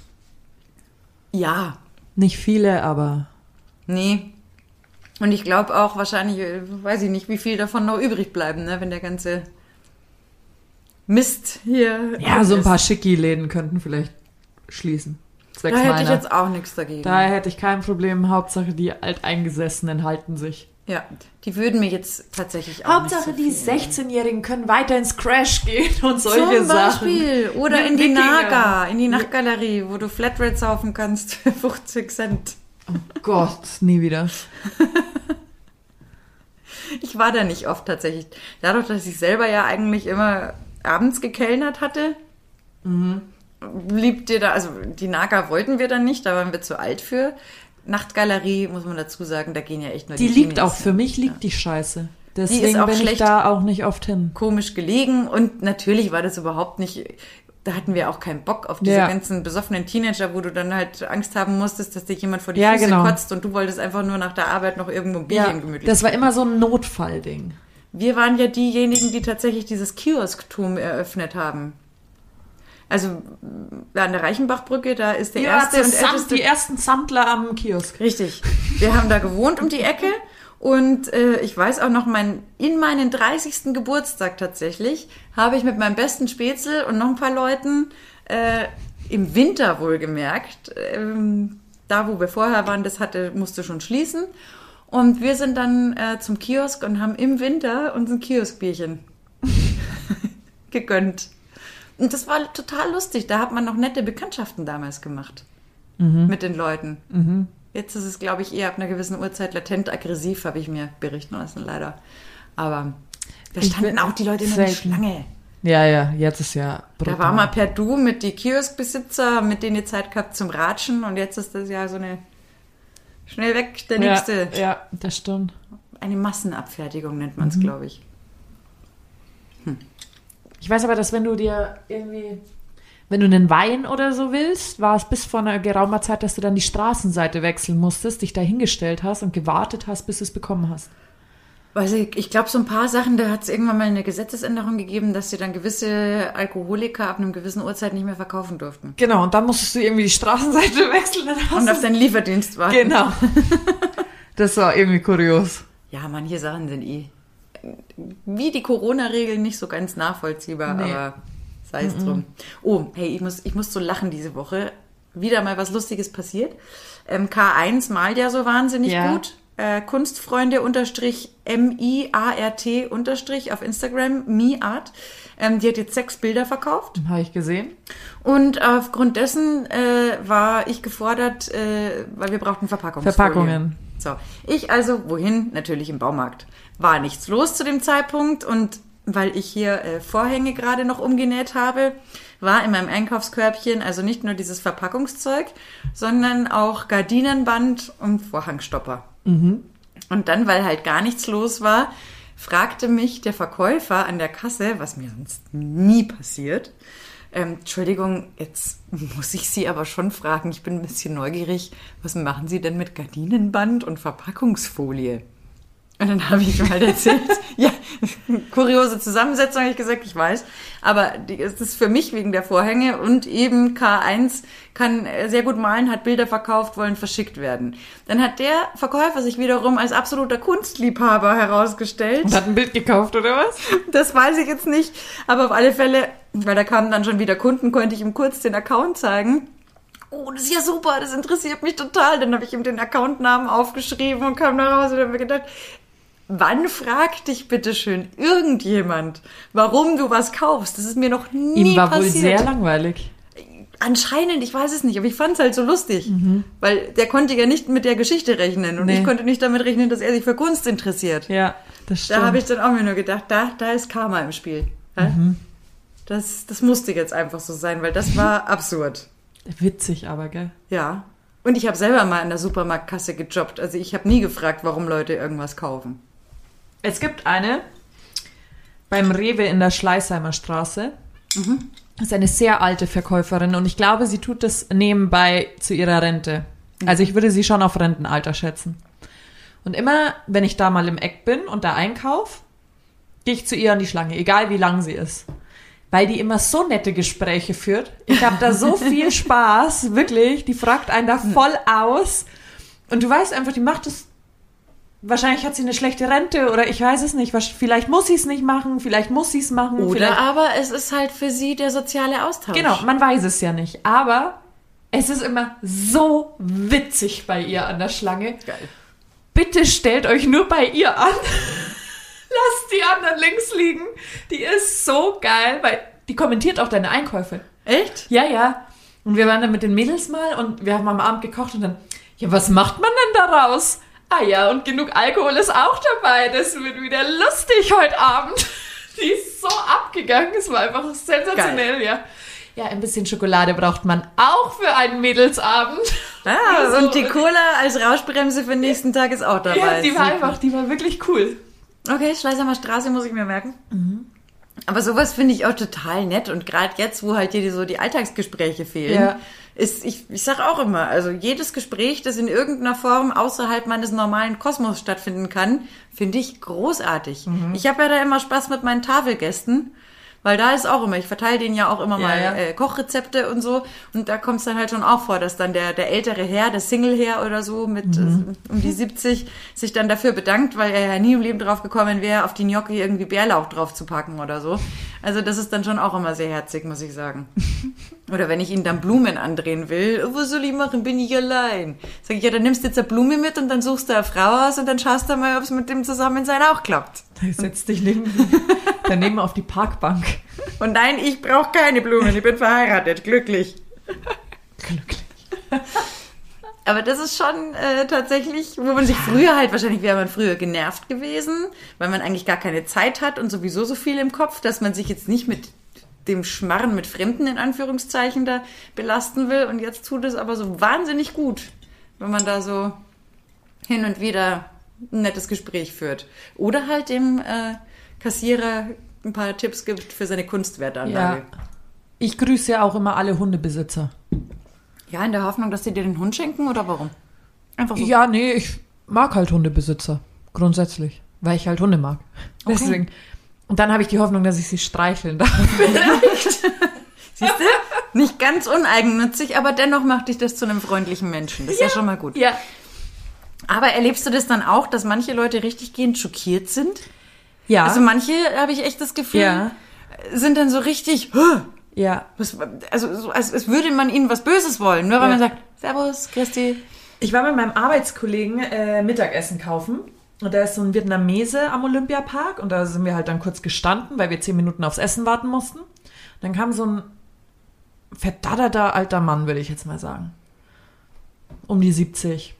Ja, Nicht viele, aber nee. Und ich glaube auch wahrscheinlich, äh, weiß ich nicht, wie viel davon noch übrig bleiben, ne, wenn der ganze Mist hier. ja, so ein paar Schicki-Läden könnten vielleicht schließen. Da Zwecks hätte ich meiner. jetzt auch nichts dagegen. Da hätte ich kein Problem. Hauptsache die Alteingesessenen halten sich. Ja, die würden mir jetzt tatsächlich auch Hauptsache, so die viel. 16-Jährigen können weiter ins Crash gehen und solche Zum Sachen. Beispiel. Oder Mit in die. Naga, in die Nachtgalerie, wo du Flatrate saufen kannst für 50 Cent. Gott, nie wieder. Ich war da nicht oft tatsächlich. Dadurch, dass ich selber ja eigentlich immer abends gekellnert hatte, blieb dir da, also die Naga wollten wir dann nicht, da waren wir zu alt für. Nachtgalerie, muss man dazu sagen, da gehen ja echt nur Die die liegt Teenies auch, für hin. mich liegt die Scheiße. Die ist Deswegen auch bin ich da auch nicht oft hin. komisch gelegen und natürlich war das überhaupt nicht, da hatten wir auch keinen Bock auf diese Ja. ganzen besoffenen Teenager, wo du dann halt Angst haben musstest, dass dir jemand vor die Ja, Füße genau. kotzt und du wolltest einfach nur nach der Arbeit noch irgendwo ein Bierchen gemütlich. das war immer so ein Notfallding. Wir waren ja diejenigen, die tatsächlich dieses Kiosktum eröffnet haben. Also an der Reichenbachbrücke, da ist der erste und Sand, älteste die ersten Sandler am Kiosk. Richtig. Wir haben da gewohnt um die Ecke und äh, ich weiß auch noch, mein, in meinen 30. Geburtstag tatsächlich habe ich mit meinem besten Spätzle und noch ein paar Leuten äh, im Winter wohlgemerkt, ähm, da wo wir vorher waren, das hatte, musste schon schließen. Und wir sind dann äh, zum Kiosk und haben im Winter uns ein Kioskbierchen gegönnt. Und das war total lustig. Da hat man noch nette Bekanntschaften damals gemacht mit den Leuten. Jetzt ist es, glaube ich, eher ab einer gewissen Uhrzeit latent aggressiv, habe ich mir berichten lassen, leider. Aber da standen auch die Leute in der. Schlange. Ja, ja, jetzt ist ja brutal. Da war mal per Du mit die Kioskbesitzer, mit denen ihr Zeit gehabt zum Ratschen und jetzt ist das ja so eine schnell weg, der ja, nächste. ja, das stimmt. Eine Massenabfertigung nennt man es, Mhm. glaube ich. Ich weiß aber, dass wenn du dir irgendwie, wenn du einen Wein oder so willst, war es bis vor einer geraumer Zeit, dass du dann die Straßenseite wechseln musstest, dich da hingestellt hast und gewartet hast, bis du es bekommen hast. Weiß ich, ich glaube, so ein paar Sachen, da hat es irgendwann mal eine Gesetzesänderung gegeben, dass sie dann gewisse Alkoholiker ab einem gewissen Uhrzeit nicht mehr verkaufen durften. Genau, und dann musstest du irgendwie die Straßenseite wechseln. Und auf deinen Lieferdienst warten. Genau. Das war irgendwie kurios. Ja, manche Sachen sind eh wie die Corona-Regeln nicht so ganz nachvollziehbar, Nee. aber sei es drum. Oh, hey, ich muss, ich muss so lachen diese Woche. Wieder mal was Lustiges passiert. Ähm, K1 malt ja so wahnsinnig Ja. gut. Äh, Kunstfreunde unterstrich M-I-A-R-T unterstrich auf Instagram, MiArt. Ähm, die hat jetzt sechs Bilder verkauft. Habe ich gesehen. Und aufgrund dessen äh, war ich gefordert, äh, weil wir brauchten Verpackungsfolien. Verpackungen. So, ich also, wohin? Natürlich im Baumarkt. War nichts los zu dem Zeitpunkt und weil ich hier äh, Vorhänge gerade noch umgenäht habe, war in meinem Einkaufskörbchen also nicht nur dieses Verpackungszeug, sondern auch Gardinenband und Vorhangstopper. Und dann, weil halt gar nichts los war, fragte mich der Verkäufer an der Kasse, was mir sonst nie passiert, ähm, Entschuldigung, jetzt muss ich Sie aber schon fragen, ich bin ein bisschen neugierig, was machen Sie denn mit Gardinenband und Verpackungsfolie? Und dann habe ich mal erzählt, ja, kuriose Zusammensetzung, habe ich gesagt, ich weiß. Aber es ist für mich wegen der Vorhänge und eben K1 kann sehr gut malen, hat Bilder verkauft, wollen verschickt werden. Dann hat der Verkäufer sich wiederum als absoluter Kunstliebhaber herausgestellt. Und hat ein Bild gekauft, oder was? Das weiß ich jetzt nicht. Aber auf alle Fälle, weil da kamen dann schon wieder Kunden, konnte ich ihm kurz den Account zeigen. Oh, das ist ja super, das interessiert mich total. Dann habe ich ihm den Accountnamen aufgeschrieben und kam nach Hause und habe mir gedacht, wann fragt dich bitte schön irgendjemand, warum du was kaufst? Das ist mir noch nie Ihm war passiert. wohl sehr langweilig. Anscheinend, ich weiß es nicht, aber ich fand es halt so lustig, weil der konnte ja nicht mit der Geschichte rechnen und Nee. ich konnte nicht damit rechnen, dass er sich für Kunst interessiert. Ja, das stimmt. Da habe ich dann auch mir nur gedacht, da, da ist Karma im Spiel. Hä? Das, das musste jetzt einfach so sein, weil das war absurd. Witzig aber, gell? Ja. Und ich habe selber mal in der Supermarktkasse gejobbt. Also ich habe nie gefragt, warum Leute irgendwas kaufen. Es gibt eine beim Rewe in der Schleißheimer Straße. Das ist eine sehr alte Verkäuferin und ich glaube, sie tut das nebenbei zu ihrer Rente. Also ich würde sie schon auf Rentenalter schätzen. Und immer, wenn ich da mal im Eck bin und da einkauf, gehe ich zu ihr an die Schlange, egal wie lang sie ist. Weil die immer so nette Gespräche führt. Ich habe da so viel Spaß, wirklich. Die fragt einen da voll aus. Und du weißt einfach, die macht es Wahrscheinlich hat sie eine schlechte Rente oder ich weiß es nicht. Vielleicht muss sie es nicht machen, vielleicht muss sie es machen. Oder aber es ist halt für sie der soziale Austausch. genau, man weiß es ja nicht. Aber es ist immer so witzig bei ihr an der Schlange. Geil. bitte stellt euch nur bei ihr an. Lasst die anderen links liegen. Die ist so geil, weil die kommentiert auch deine Einkäufe. Echt? Ja, ja. Und wir waren dann mit den Mädels mal und wir haben am Abend gekocht und dann, ja, was macht man denn daraus? Ah ja, und genug Alkohol ist auch dabei. Das wird wieder lustig heute Abend. Die ist so abgegangen. Es war einfach sensationell, ja. Ja, ein bisschen Schokolade braucht man auch für einen Mädelsabend. Ah, Also- und die Cola als Rauschbremse für den nächsten Tag ist auch dabei. Ja, die war einfach, die war wirklich cool. Okay, Schleißheimer Straße muss ich mir merken. Aber sowas finde ich auch total nett. Und gerade jetzt, wo halt hier so die Alltagsgespräche fehlen, Ja. Ist, ich, ich sag auch immer, also jedes Gespräch, das in irgendeiner Form außerhalb meines normalen Kosmos stattfinden kann, finde ich großartig. Ich habe ja da immer Spaß mit meinen Tafelgästen. Weil da ist auch immer, ich verteile denen ja auch immer Ja, mal ja. Äh, Kochrezepte und so. Und da kommt es dann halt schon auch vor, dass dann der, der ältere Herr, der Single-Herr oder so mit Mhm. äh, um die 70 sich dann dafür bedankt, weil er ja nie im Leben drauf gekommen wäre, auf die Gnocchi irgendwie Bärlauch drauf zu packen oder so. Also das ist dann schon auch immer sehr herzig, muss ich sagen. Oder wenn ich ihnen dann Blumen andrehen will, "Oh, was soll ich machen, bin ich allein. Sag ich, ja, dann nimmst du jetzt eine Blume mit und dann suchst du eine Frau aus und dann schaust du mal, ob es mit dem Zusammensein auch klappt. Setz dich neben, daneben auf die Parkbank. Und nein, ich brauche keine Blumen, ich bin verheiratet, glücklich. Glücklich. Aber das ist schon äh, tatsächlich, wo man sich früher halt, wahrscheinlich wäre man früher genervt gewesen, weil man eigentlich gar keine Zeit hat und sowieso so viel im Kopf, dass man sich jetzt nicht mit dem Schmarren mit Fremden in Anführungszeichen da belasten will. Und jetzt tut es aber so wahnsinnig gut, wenn man da so hin und wieder ein nettes Gespräch führt. Oder halt dem äh, Kassierer ein paar Tipps gibt für seine Kunstwertanlage. Ja. Ich grüße ja auch immer alle Hundebesitzer. Ja. in der Hoffnung, dass sie dir den Hund schenken oder warum? Einfach so. Ja, nee, ich mag halt Hundebesitzer. Grundsätzlich. Weil ich halt Hunde mag. Okay. Deswegen. Und dann habe ich die Hoffnung, dass ich sie streicheln darf. Siehst du? Nicht ganz uneigennützig, aber dennoch macht dich das zu einem freundlichen Menschen. Das ist ja, schon mal gut. Ja. Aber erlebst du das dann auch, dass manche Leute richtig gehend schockiert sind? Ja. Also manche, habe ich echt das Gefühl, Ja. sind dann so richtig, "Hä? ja. was, also so, als, als würde man ihnen was Böses wollen. Nur weil Ja. man sagt, Servus, Christi. Ich war mit meinem Arbeitskollegen äh, Mittagessen kaufen. Und da ist so ein Vietnamese am Olympiapark. Und da sind wir halt dann kurz gestanden, weil wir zehn Minuten aufs Essen warten mussten. Dann kam so ein verdadderter alter Mann, würde ich jetzt mal sagen. Um die 70.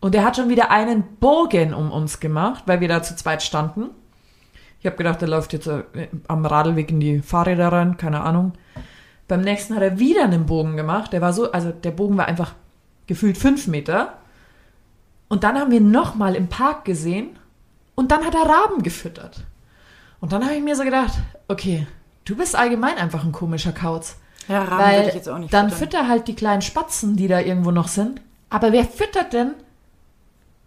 Und der hat schon wieder einen Bogen um uns gemacht, weil wir da zu zweit standen. Ich habe gedacht, der läuft jetzt äh, am Radlweg in die Fahrräder rein, keine Ahnung. Beim nächsten hat er wieder einen Bogen gemacht. Der war so, also der Bogen war einfach gefühlt fünf Meter. Und dann haben wir nochmal im Park gesehen und dann hat er Raben gefüttert. Und dann habe ich mir so gedacht, okay, du bist allgemein einfach ein komischer Kauz. Ja, Raben Weil würde ich jetzt auch nicht dann füttern. fütter halt die kleinen Spatzen, die da irgendwo noch sind. Aber wer füttert denn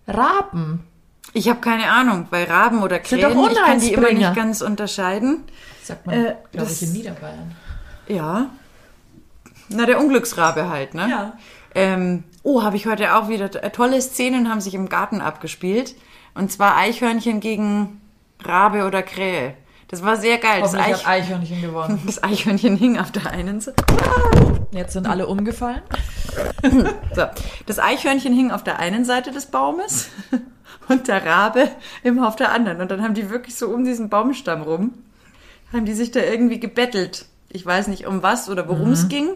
Raben? Ich habe keine Ahnung, weil Raben oder Sind Krähen, doch ich kann die immer nicht ganz unterscheiden. Sagt man, Äh, glaube das- ich, in Niederbayern. Ja. Na, der Unglücksrabe halt, ne? Ja. Ähm, oh, habe ich heute auch wieder äh, tolle Szenen haben sich im Garten abgespielt. Und zwar Eichhörnchen gegen Rabe oder Krähe. Das war sehr geil. Das, Eich Eichhörnchen gewonnen. das Eichhörnchen hing auf der einen Seite. Jetzt sind alle umgefallen. So. Das Eichhörnchen hing auf der einen Seite des Baumes und der Rabe immer auf der anderen. Und dann haben die wirklich so um diesen Baumstamm rum, haben die sich da irgendwie gebettelt. Ich weiß nicht um was oder worum Mhm. es ging.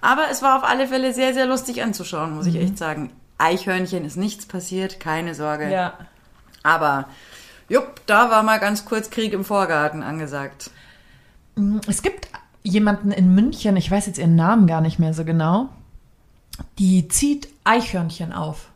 Aber es war auf alle Fälle sehr, sehr lustig anzuschauen, muss Mhm. ich echt sagen. Eichhörnchen ist nichts passiert, keine Sorge. Ja. Aber, jupp, da war mal ganz kurz Krieg im Vorgarten angesagt. Es gibt jemanden in München, ich weiß jetzt ihren Namen gar nicht mehr so genau, die zieht Eichhörnchen auf,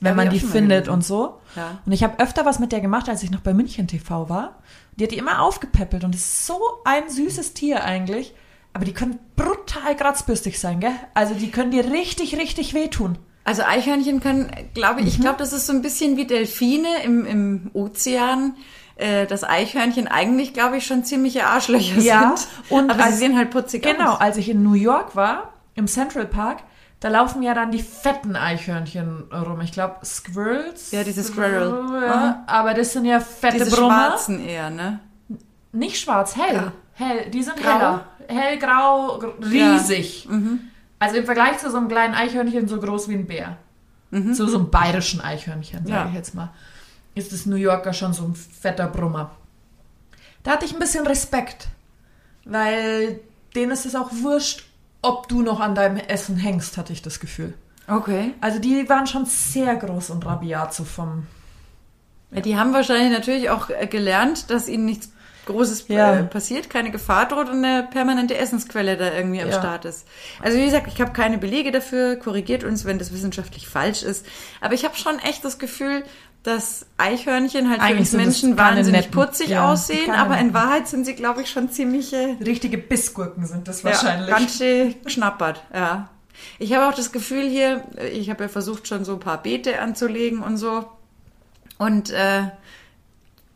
wenn Hab man die findet und so. Ja. Und ich habe öfter was mit der gemacht, als ich noch bei München TV war. Die hat die immer aufgepäppelt und ist so ein süßes Tier eigentlich. Aber die können brutal kratzbürstig sein, gell? Also die können dir richtig, richtig wehtun. Also Eichhörnchen können, glaube ich, ich Mhm. glaube, das ist so ein bisschen wie Delfine im, im Ozean. Äh, dass Eichhörnchen eigentlich, glaube ich, schon ziemliche Arschlöcher Ja, sind. und aber als- sie sehen halt putzig Genau, aus. als ich in New York war, im Central Park, da laufen ja dann die fetten Eichhörnchen rum. Ich glaube, Squirrels. Ja, diese Squirrel. Ja, aber das sind ja fette Diese Brummer. schwarzen eher, ne? Nicht schwarz, hell. Ja. Hell, die sind Grau? heller. Hellgrau, gr- riesig. Mhm. Also im Vergleich zu so einem kleinen Eichhörnchen so groß wie ein Bär. So, so ein bayerischen Eichhörnchen, sage Ja. ich jetzt mal. Ist das New Yorker schon so ein fetter Brummer. Da hatte ich ein bisschen Respekt, weil denen ist es auch wurscht, ob du noch an deinem Essen hängst, hatte ich das Gefühl. Okay. Also die waren schon sehr groß und rabiat so vom... Ja, die haben wahrscheinlich natürlich auch äh, gelernt, dass ihnen nichts Großes Ja. äh, passiert, keine Gefahr droht und eine permanente Essensquelle da irgendwie am Ja. Start ist. Also wie gesagt, ich habe keine Belege dafür, korrigiert uns, wenn das wissenschaftlich falsch ist. Aber ich habe schon echt das Gefühl, dass Eichhörnchen halt für Eigentlich uns sind das Menschen wahnsinnig netten- putzig ja, aussehen, aber in. Wahrheit sind sie, glaube ich, schon ziemliche Richtige Bissgurken sind das ja, wahrscheinlich. ganz schön geschnappert, ja. Ich habe auch das Gefühl hier, ich habe ja versucht schon so ein paar Beete anzulegen und so. Und äh,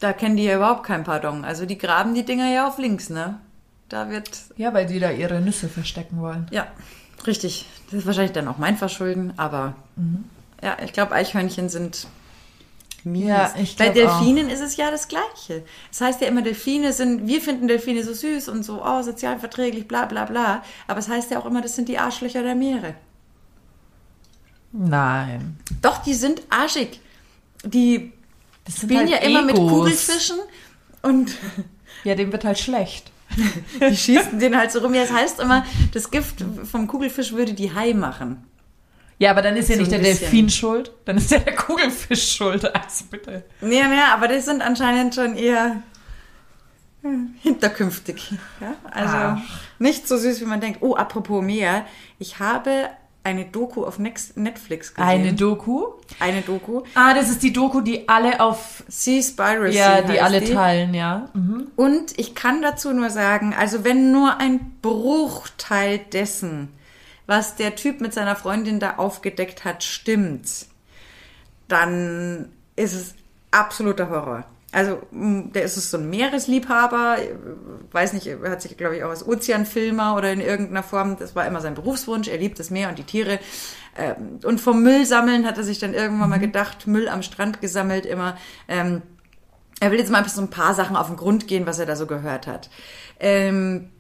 da kennen die ja überhaupt kein Pardon. Also die graben die Dinger ja auf links, ne? Da wird, ja, weil die da ihre Nüsse verstecken wollen. ja, richtig. Das ist wahrscheinlich dann auch mein Verschulden, aber ja, ich glaube, Eichhörnchen sind mies. Ja, ich Bei glaub auch. Delfinen ist es ja das Gleiche. Das heißt ja immer, Delfine sind, wir finden Delfine so süß und so, oh, sozial verträglich, bla bla bla. Aber es heißt ja auch immer, das sind die Arschlöcher der Meere. Nein. Doch, die sind arschig. Die Das spielen halt ja immer mit Egos. Kugelfischen und Ja, dem wird halt schlecht. die schießen den halt so rum. Ja, das heißt immer, das Gift vom Kugelfisch würde die Hai machen. Ja, aber dann ist ja So nicht der bisschen. Delfin schuld, dann ist ja der Kugelfisch schuld. Also bitte. Ja, ja, aber das sind anscheinend schon eher hm, hinterkünftig. Ja? Also Ach. nicht so süß, wie man denkt. Oh, apropos Meer. Ich habe eine Doku auf Netflix gesehen. Eine Doku. eine Doku. Ah, das ist die Doku, die alle auf. Seaspiracy Ja, die alle die. teilen, ja. Mhm. Und ich kann dazu nur sagen, also wenn nur ein Bruchteil dessen, was der Typ mit seiner Freundin da aufgedeckt hat, stimmt, dann ist es absoluter Horror. Also, der ist so ein Meeresliebhaber, äh, weiß nicht, er hat sich, glaube ich, auch als Ozeanfilmer oder in irgendeiner Form, das war immer sein Berufswunsch, er liebt das Meer und die Tiere. Ähm, Und vom Müll sammeln hat er sich dann irgendwann mal gedacht, Müll am Strand gesammelt immer. Ähm, er will jetzt mal so ein paar Sachen auf den Grund gehen, was er da so gehört hat. Ähm,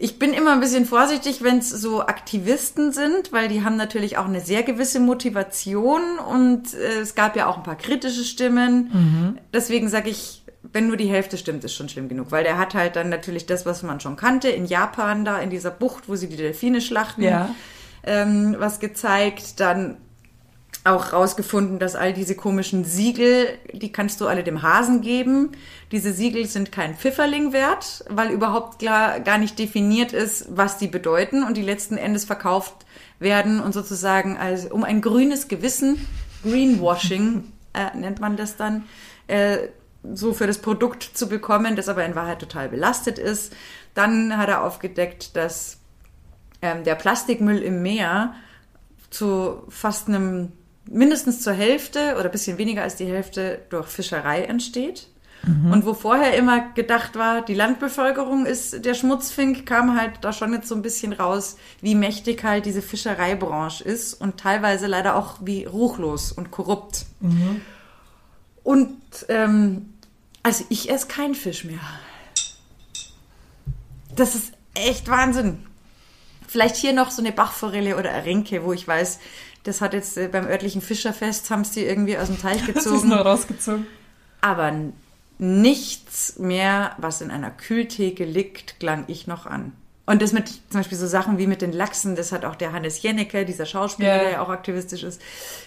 ich bin immer ein bisschen vorsichtig, wenn es so Aktivisten sind, weil die haben natürlich auch eine sehr gewisse Motivation und äh, es gab ja auch ein paar kritische Stimmen. Deswegen sage ich, wenn nur die Hälfte stimmt, ist schon schlimm genug, weil der hat halt dann natürlich das, was man schon kannte, in Japan da, in dieser Bucht, wo sie die Delfine schlachten, Ja. ähm, was gezeigt, dann auch rausgefunden, dass all diese komischen Siegel, die kannst du alle dem Hasen geben. Diese Siegel sind kein Pfifferling wert, weil überhaupt klar gar nicht definiert ist, was die bedeuten und die letzten Endes verkauft werden und sozusagen als um ein grünes Gewissen, Greenwashing äh, nennt man das dann, äh, so für das Produkt zu bekommen, das aber in Wahrheit total belastet ist. Dann hat er aufgedeckt, dass ähm, der Plastikmüll im Meer zu fast einem, mindestens zur Hälfte oder ein bisschen weniger als die Hälfte durch Fischerei entsteht. Und wo vorher immer gedacht war, die Landbevölkerung ist der Schmutzfink, kam halt da schon jetzt so ein bisschen raus, wie mächtig halt diese Fischereibranche ist und teilweise leider auch wie ruchlos und korrupt. Und ähm, also ich esse keinen Fisch mehr. Das ist echt Wahnsinn. Vielleicht hier noch so eine Bachforelle oder Renke, wo ich weiß, das hat jetzt äh, beim örtlichen Fischerfest, haben sie irgendwie aus dem Teich Das ist gezogen. nur rausgezogen. Aber nichts mehr, was in einer Kühltheke liegt, klang ich noch an. Und das mit zum Beispiel so Sachen wie mit den Lachsen, das hat auch der Hannes Jennecke, dieser Schauspieler, Ja. der ja auch aktivistisch ist,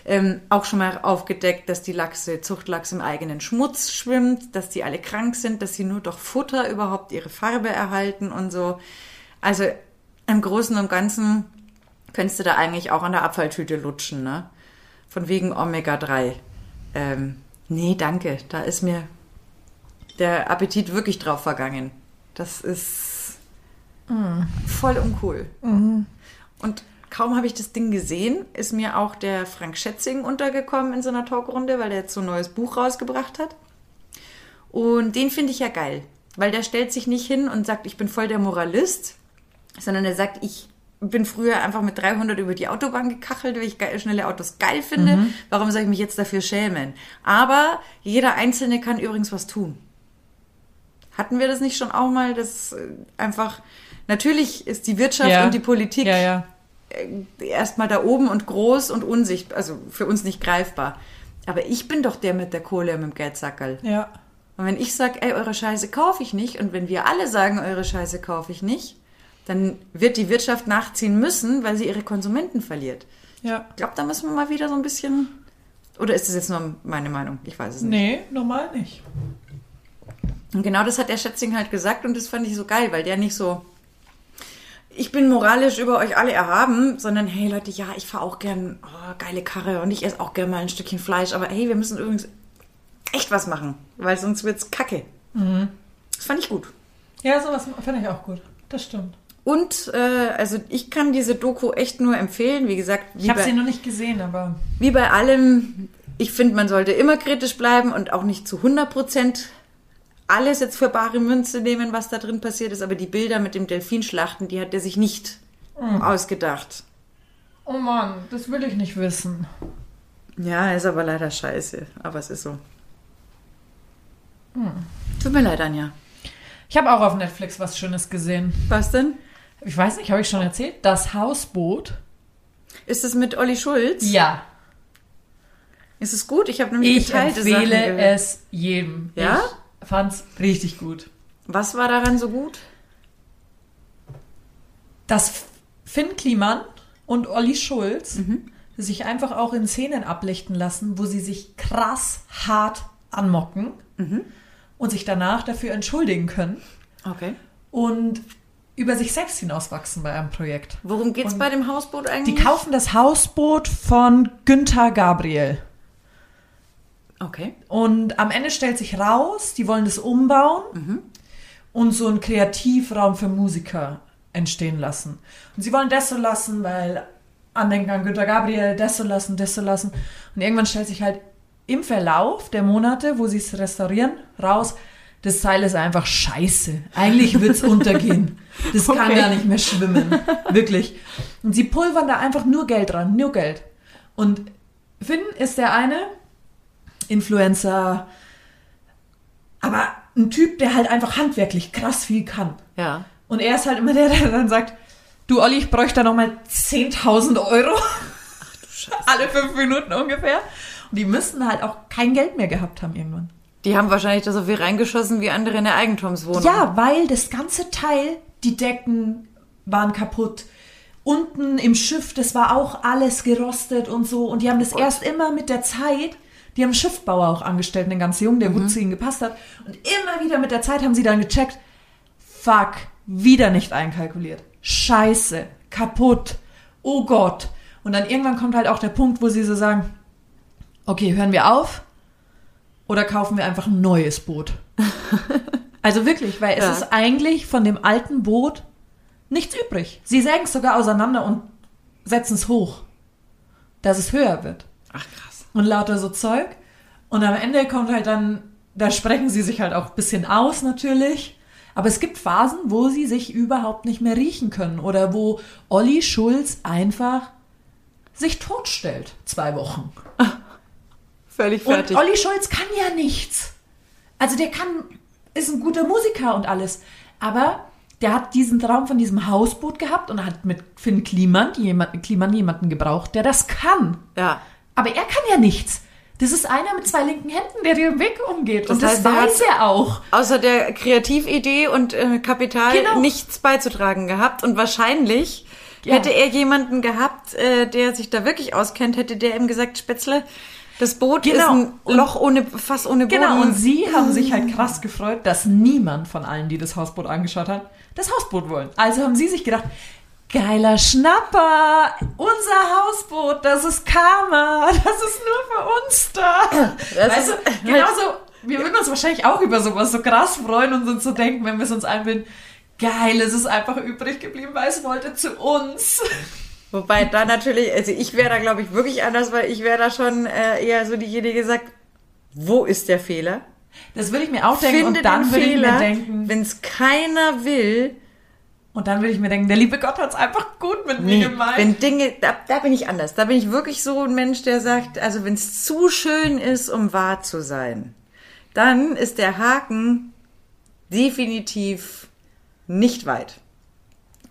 ähm, auch schon mal aufgedeckt, dass die Lachse, Zuchtlachs im eigenen Schmutz schwimmt, dass die alle krank sind, dass sie nur durch Futter überhaupt ihre Farbe erhalten und so. Also im Großen und Ganzen könntest du da eigentlich auch an der Abfalltüte lutschen, ne? Von wegen Omega-3. Ähm, nee, danke. Da ist mir der Appetit wirklich drauf vergangen. Das ist voll uncool. Und kaum habe ich das Ding gesehen, ist mir auch der Frank Schätzing untergekommen in so einer Talkrunde, weil der jetzt so ein neues Buch rausgebracht hat. Und den finde ich ja geil, weil der stellt sich nicht hin und sagt, ich bin voll der Moralist, sondern er sagt, ich bin früher einfach mit 300 über die Autobahn gekachelt, weil ich schnelle Autos geil finde. Warum soll ich mich jetzt dafür schämen? Aber jeder Einzelne kann übrigens was tun. Hatten wir das nicht schon auch mal, dass äh, einfach, natürlich ist die Wirtschaft Ja. und die Politik Ja, ja. äh, erstmal da oben und groß und unsichtbar, also für uns nicht greifbar. Aber ich bin doch der mit der Kohle und mit dem Geldsackerl. Ja. Und wenn ich sage, ey, eure Scheiße kaufe ich nicht, und wenn wir alle sagen, eure Scheiße kaufe ich nicht, dann wird die Wirtschaft nachziehen müssen, weil sie ihre Konsumenten verliert. Ja. Ich glaube, da müssen wir mal wieder so ein bisschen. Oder ist das jetzt nur meine Meinung? Ich weiß es nicht. Nee, normal nicht. Und genau das hat der Schätzing halt gesagt und das fand ich so geil, weil der nicht so, ich bin moralisch über euch alle erhaben, sondern hey Leute, ja, ich fahre auch gern oh, geile Karre und ich esse auch gern mal ein Stückchen Fleisch, aber hey, wir müssen übrigens echt was machen, weil sonst wird's kacke. Das fand ich gut. Ja, sowas finde ich auch gut. Das stimmt. Und äh, also ich kann diese Doku echt nur empfehlen. Wie gesagt, wie Ich habe sie noch nicht gesehen, aber wie bei allem, ich finde, man sollte immer kritisch bleiben und auch nicht zu 100 Prozent alles jetzt für bare Münze nehmen, was da drin passiert ist. Aber die Bilder mit dem Delfinschlachten, die hat er sich nicht ausgedacht. oh Mann, das will ich nicht wissen. Ja, ist aber leider scheiße. Aber es ist so. Tut mir leid, Anja. Ich habe auch auf Netflix was Schönes gesehen. Was denn? Ich weiß nicht, habe ich schon erzählt? Das Hausboot. Ist es mit Olli Schulz? Ja, Ist es gut? Ich habe nämlich ich geteilte Sachen empfehle gehört. es jedem. Ja? Ich fand's richtig gut. Was war daran so gut? Dass Finn Kliman und Olli Schulz sich einfach auch in Szenen ablichten lassen, wo sie sich krass hart anmocken und sich danach dafür entschuldigen können Okay. und über sich selbst hinauswachsen bei einem Projekt. Worum geht's Und bei dem Hausboot Die eigentlich? kaufen das Hausboot von Günther Gabriel. Okay. Und am Ende stellt sich raus, die wollen das umbauen und so einen Kreativraum für Musiker entstehen lassen. Und sie wollen das so lassen, weil Andenken an Günter Gabriel, das so lassen, das so lassen. Und irgendwann stellt sich halt im Verlauf der Monate, wo sie es restaurieren, raus, das Seil ist einfach scheiße. Eigentlich wird es untergehen. Das kann Okay. gar nicht mehr schwimmen. Wirklich. Und sie pulvern da einfach nur Geld dran, nur Geld. Und Finn ist der eine, Influencer, aber ein Typ, der halt einfach handwerklich krass viel kann. Ja. Und er ist halt immer der, der dann sagt, du Olli, ich bräuchte da nochmal 10.000 Euro. Alle fünf Minuten ungefähr. Und die müssten halt auch kein Geld mehr gehabt haben irgendwann. Die haben wahrscheinlich da so viel reingeschossen wie andere in der Eigentumswohnung. Ja, weil das ganze Teil, die Decken waren kaputt. Unten im Schiff, das war auch alles gerostet und so. Und die haben das erst immer mit der Zeit, die haben Schiffbauer auch angestellt, einen ganz jungen, der gut zu ihnen gepasst hat. Und immer wieder mit der Zeit haben sie dann gecheckt, fuck, wieder nicht einkalkuliert. Scheiße, kaputt, oh Gott. Und dann irgendwann kommt halt auch der Punkt, wo sie so sagen, okay, hören wir auf oder kaufen wir einfach ein neues Boot? Also wirklich, weil es Ja. ist eigentlich von dem alten Boot nichts übrig. Sie sägen es sogar auseinander und setzen es hoch, dass es höher wird. Ach krass. Und lauter so Zeug. Und am Ende kommt halt dann, da sprechen sie sich halt auch ein bisschen aus natürlich. Aber es gibt Phasen, wo sie sich überhaupt nicht mehr riechen können. Oder wo Olli Schulz einfach sich totstellt. Zwei Wochen. Völlig Und fertig. Olli Schulz kann ja nichts. Also der kann, ist ein guter Musiker und alles. Aber der hat diesen Traum von diesem Hausboot gehabt und hat mit Finn Kliman, jemand, Kliman jemanden gebraucht, der das kann. ja. Aber er kann ja nichts. Das ist einer mit zwei linken Händen, der dir den Weg umgeht. und Das heißt, das weiß er auch. Außer der Kreatividee und äh, Kapital Genau. nichts beizutragen gehabt. Und wahrscheinlich Ja. hätte er jemanden gehabt, äh, der sich da wirklich auskennt, hätte der ihm gesagt, Spätzle, das Boot Genau. ist ein Loch ohne, Fass ohne Boden. Genau, und sie haben sich halt krass gefreut, dass niemand von allen, die das Hausboot angeschaut hat, das Hausboot wollen. Also haben sie sich gedacht, geiler Schnapper, unser Hausboot, das ist Karma, das ist nur für uns da. Das weißt du, genauso, wir würden uns wahrscheinlich auch über sowas so krass freuen und uns so denken, wenn wir es uns einbilden, geil, es ist einfach übrig geblieben, weil es wollte zu uns. Wobei da natürlich, also ich wäre da glaube ich wirklich anders, weil ich wäre da schon äh, eher so diejenige, die sagt, wo ist der Fehler? Das würde ich mir auch denken Finde und dann würde ich mir denken, wenn es keiner will, und dann würde ich mir denken, der liebe Gott hat es einfach gut mit mir Nee, gemeint. wenn Dinge, da, da bin ich anders. Da bin ich wirklich so ein Mensch, der sagt, also wenn es zu schön ist, um wahr zu sein, dann ist der Haken definitiv nicht weit.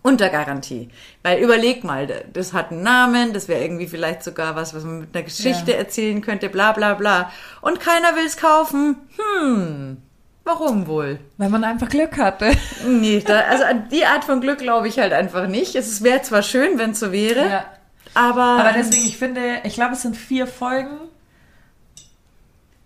Unter Garantie. Weil überleg mal, das hat einen Namen, das wäre irgendwie vielleicht sogar was, was man mit einer Geschichte Ja. erzählen könnte, bla bla bla. Und keiner will es kaufen. Hm, warum wohl? Weil man einfach Glück hatte. Nee, da, also an die Art von Glück glaube ich halt einfach nicht. Es wäre zwar schön, wenn es so wäre, Ja. aber, Aber deswegen, ich finde, ich glaube, es sind vier Folgen.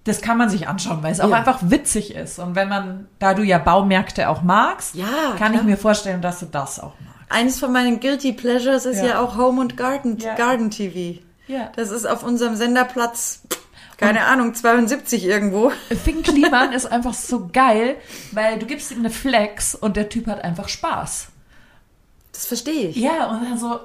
Das kann man sich anschauen, weil es auch Ja. einfach witzig ist. Und wenn man, da du ja Baumärkte auch magst, Ja, kann ich klar. mir vorstellen, dass du das auch magst. eines von meinen Guilty Pleasures ist ja, Ja. auch Home und Garden. Garden TV. Ja. Das ist auf unserem Senderplatz, keine Ahnung, 72 irgendwo. Finn Kliman ist einfach so geil, weil du gibst ihm eine Flex und der Typ hat einfach Spaß. Das verstehe ich. Ja, und dann so,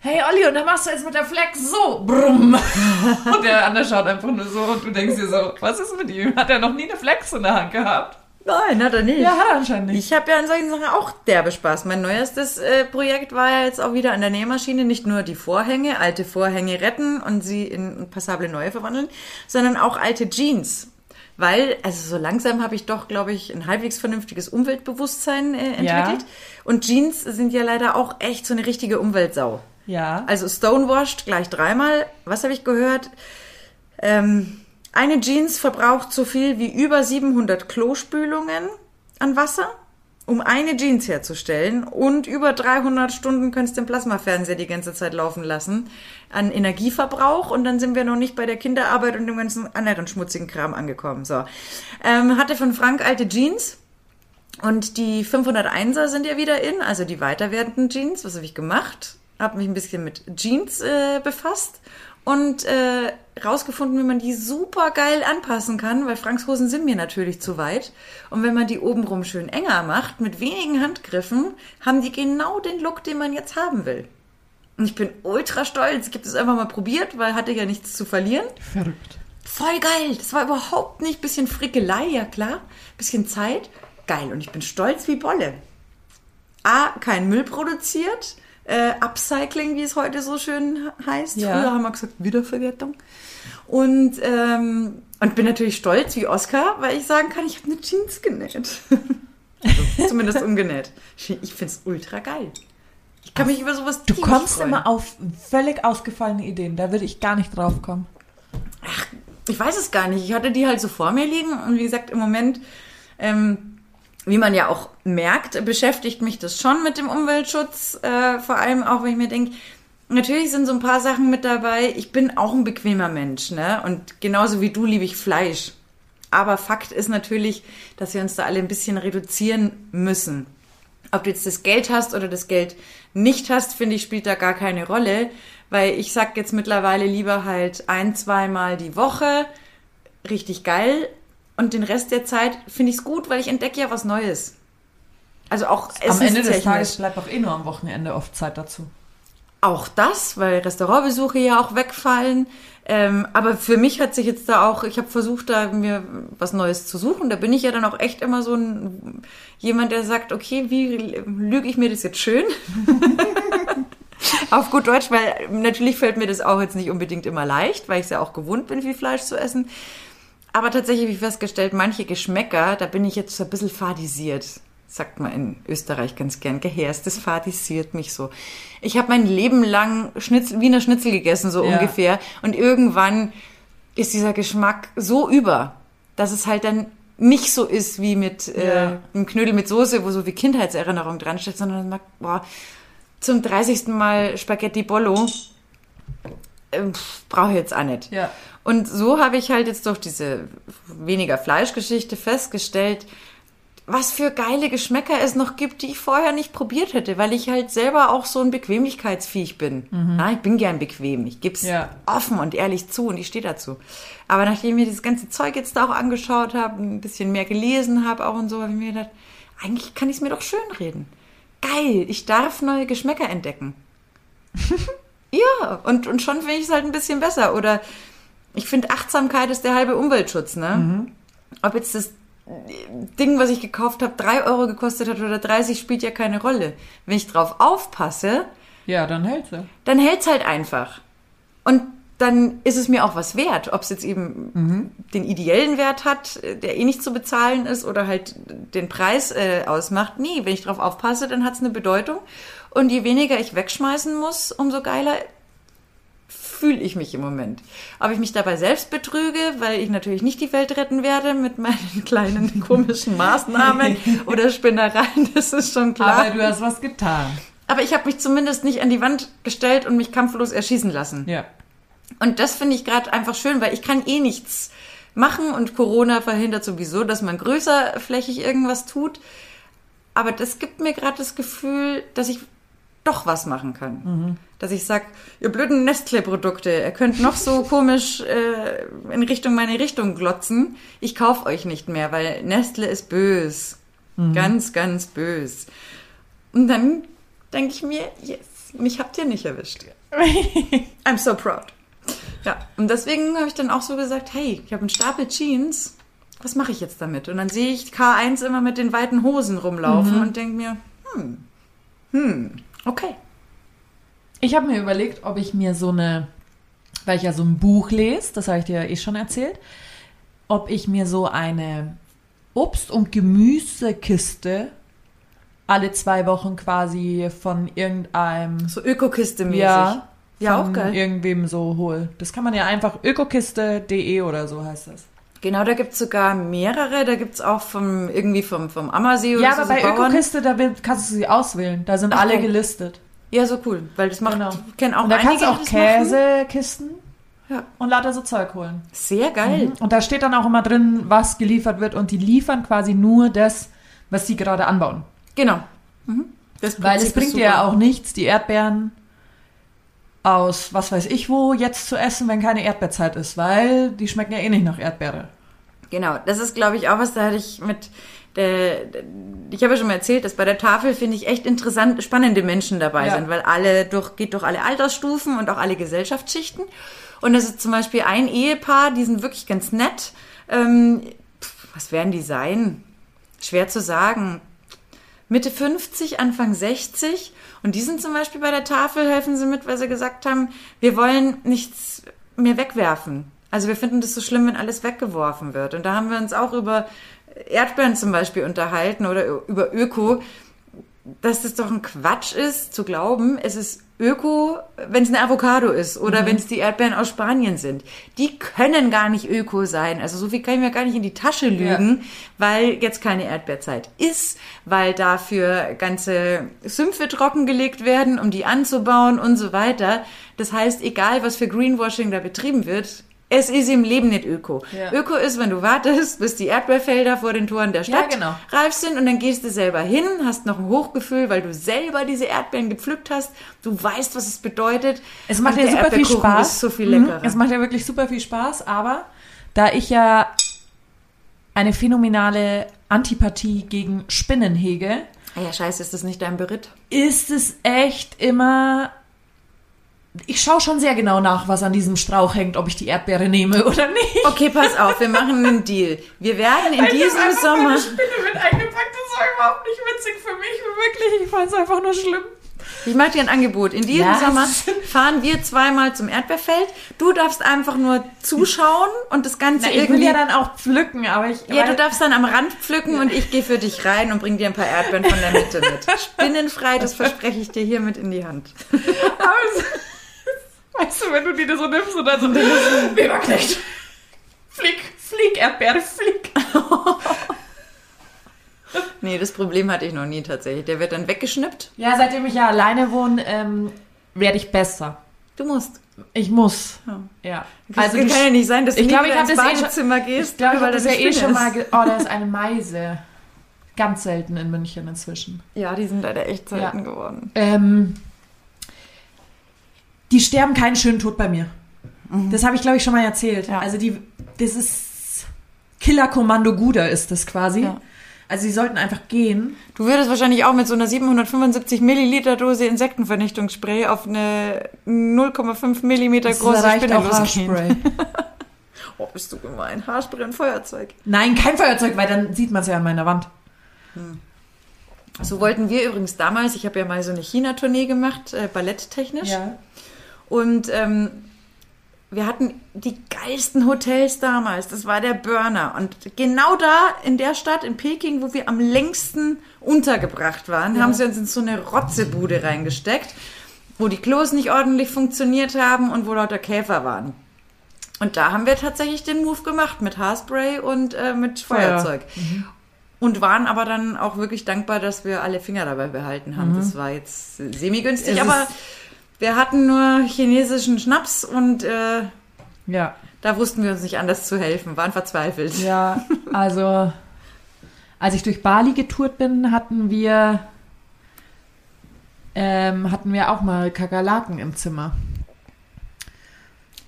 hey Olli, und dann machst du jetzt mit der Flex so, brumm. Und der andere schaut einfach nur so und du denkst dir so, was ist mit ihm? Hat er noch nie eine Flex in der Hand gehabt? Nein, hat er nicht. Ja, hat er anscheinend nicht. Ich habe ja an solchen Sachen auch derbe Spaß. Mein neuestes äh, Projekt war ja jetzt auch wieder an der Nähmaschine nicht nur die Vorhänge, alte Vorhänge retten und sie in passable neue verwandeln, sondern auch alte Jeans. Weil, also so langsam habe ich doch, glaube ich, ein halbwegs vernünftiges Umweltbewusstsein äh, entwickelt. Und Jeans sind ja leider auch echt so eine richtige Umweltsau. Ja. Also stonewashed gleich dreimal. Was habe ich gehört? Ähm, eine Jeans verbraucht so viel wie über 700 Klospülungen an Wasser, um eine Jeans herzustellen. Und über 300 Stunden könntest du den Plasmafernseher die ganze Zeit laufen lassen an Energieverbrauch. Und dann sind wir noch nicht bei der Kinderarbeit und dem ganzen anderen schmutzigen Kram angekommen. So. Ähm, hatte von Frank alte Jeans. Und die 501er sind ja wieder in, also die weiter werdenden Jeans. Was habe ich gemacht? Habe mich ein bisschen mit Jeans äh, befasst und äh, rausgefunden, wie man die super geil anpassen kann, weil Franks Hosen sind mir natürlich zu weit. Und wenn man die obenrum schön enger macht, mit wenigen Handgriffen, haben die genau den Look, den man jetzt haben will. Und ich bin ultra stolz. Ich habe das einfach mal probiert, weil hatte ja nichts zu verlieren. Verrückt. Voll geil. Das war überhaupt nicht bisschen Frickelei, ja klar. Bisschen Zeit. Geil. Und ich bin stolz wie Bolle. A, kein Müll produziert. Äh, Upcycling, wie es heute so schön heißt. Ja. Früher haben wir gesagt Wiederverwertung. Und, ähm, und bin natürlich stolz wie Oscar, weil ich sagen kann, ich habe eine Jeans genäht. also, zumindest umgenäht. Ich finde es ultra geil. Ich kann mich über sowas Du kommst freuen. immer auf völlig ausgefallene Ideen. Da würde ich gar nicht drauf kommen. Ich weiß es gar nicht. Ich hatte die halt so vor mir liegen und wie gesagt, im Moment, ähm, wie man ja auch merkt, beschäftigt mich das schon mit dem Umweltschutz. Äh, vor allem auch, wenn ich mir denke, natürlich sind so ein paar Sachen mit dabei. Ich bin auch ein bequemer Mensch, ne? Und genauso wie du liebe ich Fleisch. Aber Fakt ist natürlich, dass wir uns da alle ein bisschen reduzieren müssen. Ob du jetzt das Geld hast oder das Geld nicht hast, finde ich, spielt da gar keine Rolle. Weil ich sag jetzt mittlerweile lieber halt ein, zweimal die Woche, richtig geil. Und den Rest der Zeit finde ich es gut, weil ich entdecke ja was Neues. Also auch Am Ende des. Tages bleibt auch eh nur am Wochenende oft Zeit dazu. Auch das, weil Restaurantbesuche ja auch wegfallen. Ähm, aber für mich hat sich jetzt da auch, ich habe versucht, da mir was Neues zu suchen. Da bin ich ja dann auch echt immer so ein jemand, der sagt, okay, wie lüge ich mir das jetzt schön? Auf gut Deutsch, weil natürlich fällt mir das auch jetzt nicht unbedingt immer leicht, weil ich es ja auch gewohnt bin, viel Fleisch zu essen. Aber tatsächlich habe ich festgestellt, manche Geschmäcker, da bin ich jetzt so ein bisschen fadisiert. Sagt man in Österreich ganz gern. Gehärst, das fadisiert mich so. Ich habe mein Leben lang Schnitzel, Wiener Schnitzel gegessen, so Ja. ungefähr. Und irgendwann ist dieser Geschmack so über, dass es halt dann nicht so ist wie mit äh, Ja. einem Knödel mit Soße, wo so wie Kindheitserinnerung dran steht, sondern man, boah, zum 30. Mal Spaghetti Bollo ähm, brauche ich jetzt auch nicht. Ja. Und so habe ich halt jetzt durch diese weniger Fleischgeschichte festgestellt, was für geile Geschmäcker es noch gibt, die ich vorher nicht probiert hätte, weil ich halt selber auch so ein Bequemlichkeitsviech bin. Na, ich bin gern bequem. Ich gebe es Ja. offen und ehrlich zu und ich stehe dazu. Aber nachdem ich mir das ganze Zeug jetzt da auch angeschaut habe, ein bisschen mehr gelesen habe auch und so, habe ich mir gedacht, eigentlich kann ich es mir doch schön reden. Geil, ich darf neue Geschmäcker entdecken. ja, und, und schon finde ich es halt ein bisschen besser. Oder ich finde, Achtsamkeit ist der halbe Umweltschutz, ne? Ob jetzt das Ding, was ich gekauft habe, drei Euro gekostet hat oder 30, spielt ja keine Rolle. Wenn ich drauf aufpasse, Ja, dann hält sie. dann hält's halt einfach. Und dann ist es mir auch was wert. Ob es jetzt eben den ideellen Wert hat, der eh nicht zu bezahlen ist, oder halt den Preis äh, ausmacht. Nee, wenn ich drauf aufpasse, dann hat es eine Bedeutung. Und je weniger ich wegschmeißen muss, umso geiler fühle ich mich im Moment. Ob ich mich dabei selbst betrüge, weil ich natürlich nicht die Welt retten werde mit meinen kleinen komischen Maßnahmen oder Spinnereien, das ist schon klar. Aber du hast was getan. Aber ich habe mich zumindest nicht an die Wand gestellt und mich kampflos erschießen lassen. Ja. Und das finde ich gerade einfach schön, weil ich kann eh nichts machen und Corona verhindert sowieso, dass man größerflächig irgendwas tut. Aber das gibt mir gerade das Gefühl, dass ich doch was machen kann. Dass ich sag, ihr blöden Nestle-Produkte, ihr könnt noch so komisch äh, in Richtung meine Richtung glotzen. Ich kauf euch nicht mehr, weil Nestle ist bös. Ganz, ganz bös. Und dann denke ich mir, yes, mich habt ihr nicht erwischt. I'm so proud. Ja, und deswegen habe ich dann auch so gesagt, hey, ich habe einen Stapel Jeans, was mache ich jetzt damit? Und dann sehe ich K1 immer mit den weiten Hosen rumlaufen und denke mir, hm, hm, okay. Ich habe mir überlegt, ob ich mir so eine, weil ich ja so ein Buch lese, das habe ich dir ja eh schon erzählt, ob ich mir so eine Obst- und Gemüsekiste alle zwei Wochen quasi von irgendeinem So Ökokiste-mäßig. ja, Ja, von auch geil. irgendwem so hol. Das kann man ja einfach ökokiste.de oder so heißt das. Genau, da gibt's sogar mehrere. Da gibt's auch vom, irgendwie vom, vom Ammersee oder Ja, so, aber so bei Bauern. Ökokiste, da kannst du sie auswählen. Da sind Ach, alle gelistet. Ja, so cool. Weil das macht, Genau. ich kenne auch Und da kannst du auch. Käsekisten Ja. und lauter so Zeug holen. Sehr geil. Und da steht dann auch immer drin, was geliefert wird und die liefern quasi nur das, was sie gerade anbauen. Genau. Mhm. Das Weil es bringt dir ja auch nichts, die Erdbeeren aus was weiß ich wo jetzt zu essen, wenn keine Erdbeerzeit ist, weil die schmecken ja eh nicht nach Erdbeere. Genau, das ist, glaube ich, auch was, da hatte ich mit der, ich habe ja schon mal erzählt, dass bei der Tafel finde ich echt interessant, spannende Menschen dabei Ja. sind, weil alle durch, geht durch alle Altersstufen und auch alle Gesellschaftsschichten. Und das ist zum Beispiel ein Ehepaar, die sind wirklich ganz nett. Ähm, pf, was werden die sein? Schwer zu sagen. Mitte 50, Anfang 60. Und die sind zum Beispiel bei der Tafel, helfen sie mit, weil sie gesagt haben, wir wollen nichts mehr wegwerfen. Also wir finden das so schlimm, wenn alles weggeworfen wird. Und da haben wir uns auch über Erdbeeren zum Beispiel unterhalten oder über Öko, dass das doch ein Quatsch ist, zu glauben, es ist Öko, wenn es eine Avocado ist oder wenn es die Erdbeeren aus Spanien sind. Die können gar nicht Öko sein. Also so viel kann ich mir gar nicht in die Tasche lügen, weil jetzt keine Erdbeerzeit ist, weil dafür ganze Sümpfe trockengelegt werden, um die anzubauen und so weiter. Das heißt, egal was für Greenwashing da betrieben wird, es ist im Leben nicht Öko. Ja. Öko ist, wenn du wartest, bis die Erdbeerfelder vor den Toren der Ja, Stadt genau. reif sind und dann gehst du selber hin, hast noch ein Hochgefühl, weil du selber diese Erdbeeren gepflückt hast. Du weißt, was es bedeutet. Es macht ja super viel Spaß. So viel Mhm. Es macht ja wirklich super viel Spaß, aber da ich ja eine phänomenale Antipathie gegen Spinnen hege, ah ja, scheiße, ist das nicht dein Beritt? ist es echt immer. Ich schaue schon sehr genau nach, was an diesem Strauch hängt, ob ich die Erdbeere nehme oder nicht. Okay, pass auf, wir machen einen Deal. Wir werden in diesem Sommer... Spinne mit eingepackt, das war überhaupt nicht witzig für mich, wirklich. Ich fand es einfach nur schlimm. Ich mache dir ein Angebot. In diesem Ja. Sommer fahren wir zweimal zum Erdbeerfeld. Du darfst einfach nur zuschauen und das Ganze Na, ich will irgendwie... ja dann auch pflücken, aber ich. Ja, du darfst dann am Rand pflücken und ich gehe für dich rein und bring dir ein paar Erdbeeren von der Mitte mit. Spinnenfrei, das verspreche ich dir hiermit in die Hand. Weißt du, wenn du die da so nimmst und dann so, Weberknecht, flieg, flieg, Erdbeere, flieg. Nee, das Problem hatte ich noch nie tatsächlich. Der wird dann weggeschnippt. Ja, seitdem ich ja alleine wohne, ähm, werde ich besser. Du musst. Ich muss. Ja. Ja. Also du- kann ja nicht sein, dass du ich nie glaube, ich ins das eh Badezimmer gehst. ich glaube, ich weil habe das da ja eine eh schon mal, oh, da ist eine Meise. Ganz selten in München inzwischen. Ja, die sind leider echt selten Ja. geworden. Ähm, die sterben keinen schönen Tod bei mir. Das habe ich, glaube ich, schon mal erzählt. Ja. Also die, das ist Killerkommando Guda ist das quasi. Ja. Also sie sollten einfach gehen. Du würdest wahrscheinlich auch mit so einer 775 Milliliter Dose Insektenvernichtungsspray auf eine 0,5 Millimeter Das große Spinne auch losgehen. Haarspray. Oh, bist du gemein. Haarspray und Feuerzeug. Nein, kein Feuerzeug, weil dann sieht man es ja an meiner Wand. So wollten wir übrigens damals, ich habe ja mal so eine China-Tournee gemacht, äh, balletttechnisch. Ja. Und ähm, wir hatten die geilsten Hotels damals. Das war der Burner. Und genau da in der Stadt, in Peking, wo wir am längsten untergebracht waren, haben sie uns in so eine Rotzebude reingesteckt, wo die Klos nicht ordentlich funktioniert haben und wo lauter Käfer waren. Und da haben wir tatsächlich den Move gemacht mit Haarspray und äh, mit Feuerzeug. Und waren aber dann auch wirklich dankbar, dass wir alle Finger dabei behalten haben. Das war jetzt semi-günstig, aber ist- wir hatten nur chinesischen Schnaps und äh, Ja. da wussten wir uns nicht anders zu helfen, waren verzweifelt. Ja, also als ich durch Bali getourt bin, hatten wir ähm, hatten wir auch mal Kakerlaken im Zimmer.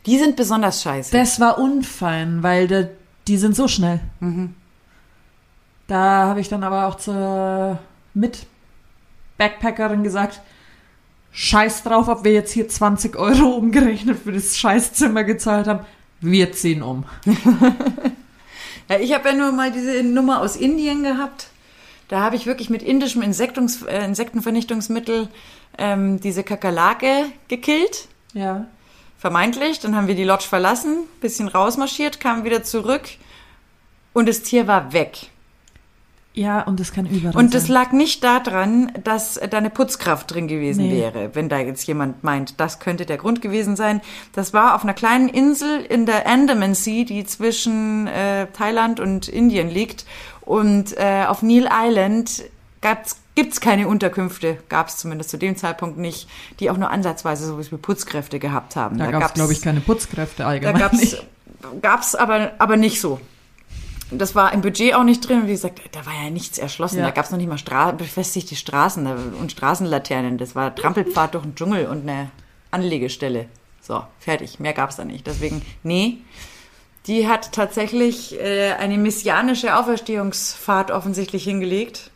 Die sind besonders scheiße. Das war unfein, weil de, die sind so schnell. Da habe ich dann aber auch zur Mit-Backpackerin gesagt, scheiß drauf, ob wir jetzt hier 20 Euro umgerechnet für das Scheißzimmer gezahlt haben. Wir ziehen um. Ja, ich habe ja nur mal diese Nummer aus Indien gehabt. Da habe ich wirklich mit indischem Insektungs äh, Insektenvernichtungsmittel ähm, diese Kakerlake gekillt. Ja. Vermeintlich. Dann haben wir die Lodge verlassen, bisschen rausmarschiert, kamen wieder zurück und das Tier war weg. Ja, und das kann überall Und das sein. lag nicht daran, dass da eine Putzkraft drin gewesen Nee. wäre, wenn da jetzt jemand meint, das könnte der Grund gewesen sein. Das war auf einer kleinen Insel in der Andaman Sea, die zwischen äh, Thailand und Indien liegt. Und äh, auf Neil Island gab's, gibt's keine Unterkünfte, gab's zumindest zu dem Zeitpunkt nicht, die auch nur ansatzweise sowas wie Putzkräfte gehabt haben. Da gab es, glaube ich, keine Putzkräfte da allgemein. gab's, nicht. gab's aber, aber nicht so. Das war im Budget auch nicht drin. Wie gesagt, da war ja nichts erschlossen. Ja. Da gab's noch nicht mal Stra befestigte Straßen und Straßenlaternen. Das war Trampelpfad durch den Dschungel und eine Anlegestelle. So, fertig. Mehr gab's da nicht. Deswegen, nee. Die hat tatsächlich äh, eine messianische Auferstehungsfahrt offensichtlich hingelegt.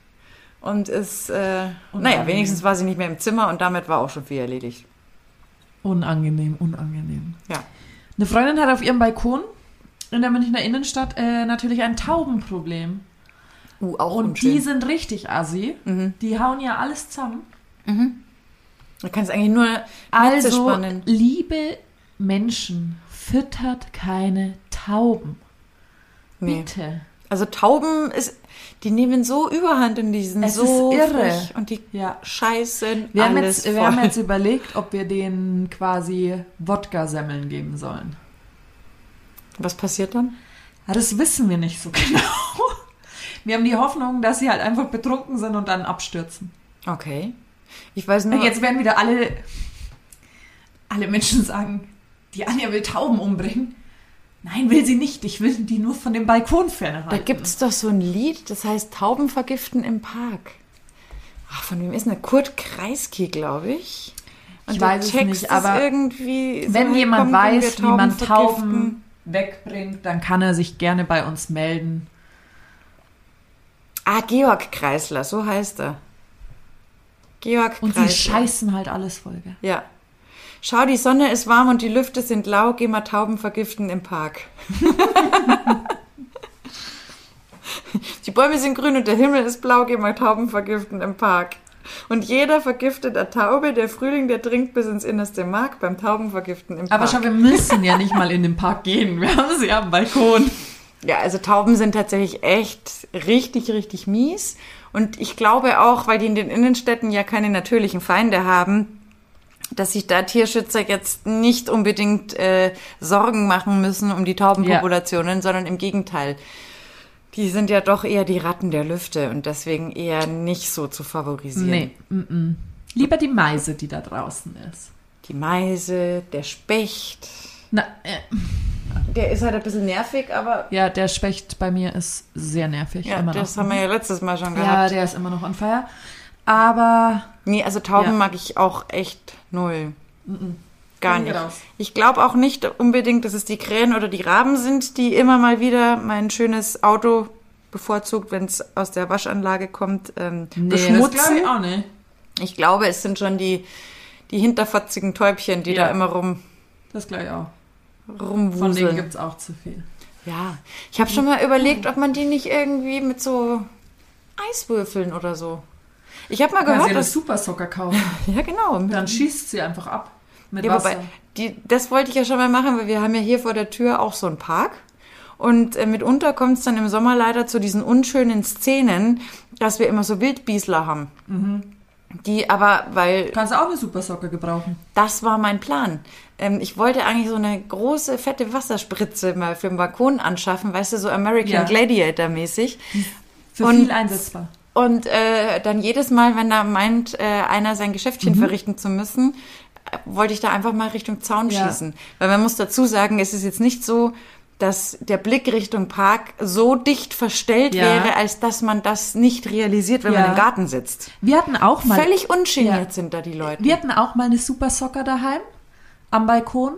Und ist, äh, naja, wenigstens war sie nicht mehr im Zimmer und damit war auch schon viel erledigt. Unangenehm, unangenehm. Ja. Eine Freundin hat auf ihrem Balkon in der Münchner Innenstadt äh, natürlich ein Taubenproblem. Uh, auch Und unschön. die sind richtig assi. Die hauen ja alles zusammen. Da kannst du eigentlich nur Netze Also, spannen. liebe Menschen, füttert keine Tauben. Nee. Bitte. Also Tauben ist, die nehmen so Überhand in diesen Es so ist irre. und die Ja. scheißen Wir haben, alles jetzt, wir voll. haben jetzt überlegt, ob wir denen quasi Wodka-Semmeln geben sollen. Was passiert dann? Ja, das wissen wir nicht so genau. Wir haben die Hoffnung, dass sie halt einfach betrunken sind und dann abstürzen. Okay. Ich weiß nur, Jetzt werden wieder alle, alle Menschen sagen, die Anja will Tauben umbringen. Nein, will sie nicht. Ich will die nur von dem Balkon fernhalten. da gibt's doch so ein Lied, das heißt Tauben vergiften im Park. Ach, von wem ist denn? Kurt Kreisky, glaube ich. Und Ich weiß es nicht, aber irgendwie so, Wenn jemand komm, können wir weiß, wie man? Tauben wegbringt, dann kann er sich gerne bei uns melden. Ah, Georg Kreisler, so heißt er. Georg Und Kreisler. sie scheißen halt alles voll. Gell? Ja. Schau, die Sonne ist warm und die Lüfte sind lau, geh mal Tauben vergiften im Park. die Bäume sind grün und der Himmel ist blau, geh mal Tauben vergiften im Park. Und jeder vergiftet eine Taube, der Frühling, der dringt bis ins innerste Mark beim Taubenvergiften im Aber Park. schau, wir müssen ja nicht mal in den Park gehen. Wir haben sie am Balkon. Ja, also Tauben sind tatsächlich echt richtig, richtig mies. Und ich glaube auch, weil die in den Innenstädten ja keine natürlichen Feinde haben, dass sich da Tierschützer jetzt nicht unbedingt äh, Sorgen machen müssen um die Taubenpopulationen, sondern im Gegenteil. Die sind ja doch eher die Ratten der Lüfte und deswegen eher nicht so zu favorisieren. Nee, mm -mm. lieber die Meise, die da draußen ist. Die Meise, der Specht, Na, äh, der ist halt ein bisschen nervig, aber ja, der Specht bei mir ist sehr nervig. ja, immer noch. das haben wir ja letztes Mal schon ja, gehabt. der ist immer noch on fire. Aber Nee, also Tauben Ja. mag ich auch echt null. Gar nicht. raus. Ich glaube auch nicht unbedingt, dass es die Krähen oder die Raben sind, die immer mal wieder mein schönes Auto bevorzugt, wenn es aus der Waschanlage kommt, ähm, nee, das beschmutzen. glaube ich auch nicht. Ich glaube, es sind schon die, die hinterfotzigen Täubchen, die Ja. da immer rum, Das glaube ich auch. Von denen rumwuseln. gibt es auch zu viel. Ja, ich habe schon mal überlegt, ob man die nicht irgendwie mit so Eiswürfeln oder so. Ich habe mal gehört, dass... Super Socker kaufen. Ja, genau. Dann schießt sie einfach ab. Mit Ja, Wasser. wobei, die, das wollte ich ja schon mal machen, weil wir haben ja hier vor der Tür auch so einen Park. Und äh, mitunter kommt es dann im Sommer leider zu diesen unschönen Szenen, dass wir immer so Wildbiesler haben. Die aber, weil Kannst du auch eine Supersocke gebrauchen. das war mein Plan. Ähm, ich wollte eigentlich so eine große, fette Wasserspritze mal für den Balkon anschaffen, weißt du, so American Ja. Gladiator mäßig. Für Und- viel einsetzbar. Und äh, dann jedes Mal, wenn da meint, äh, einer sein Mhm. Geschäftchen verrichten zu müssen, wollte ich da einfach mal Richtung Zaun Ja. schießen. Weil man muss dazu sagen, es ist jetzt nicht so, dass der Blick Richtung Park so dicht verstellt Ja. wäre, als dass man das nicht realisiert, wenn Ja. man im Garten sitzt. Wir hatten auch mal. Völlig ungeniert sind da die Leute. Wir hatten auch mal eine Supersoccer daheim am Balkon,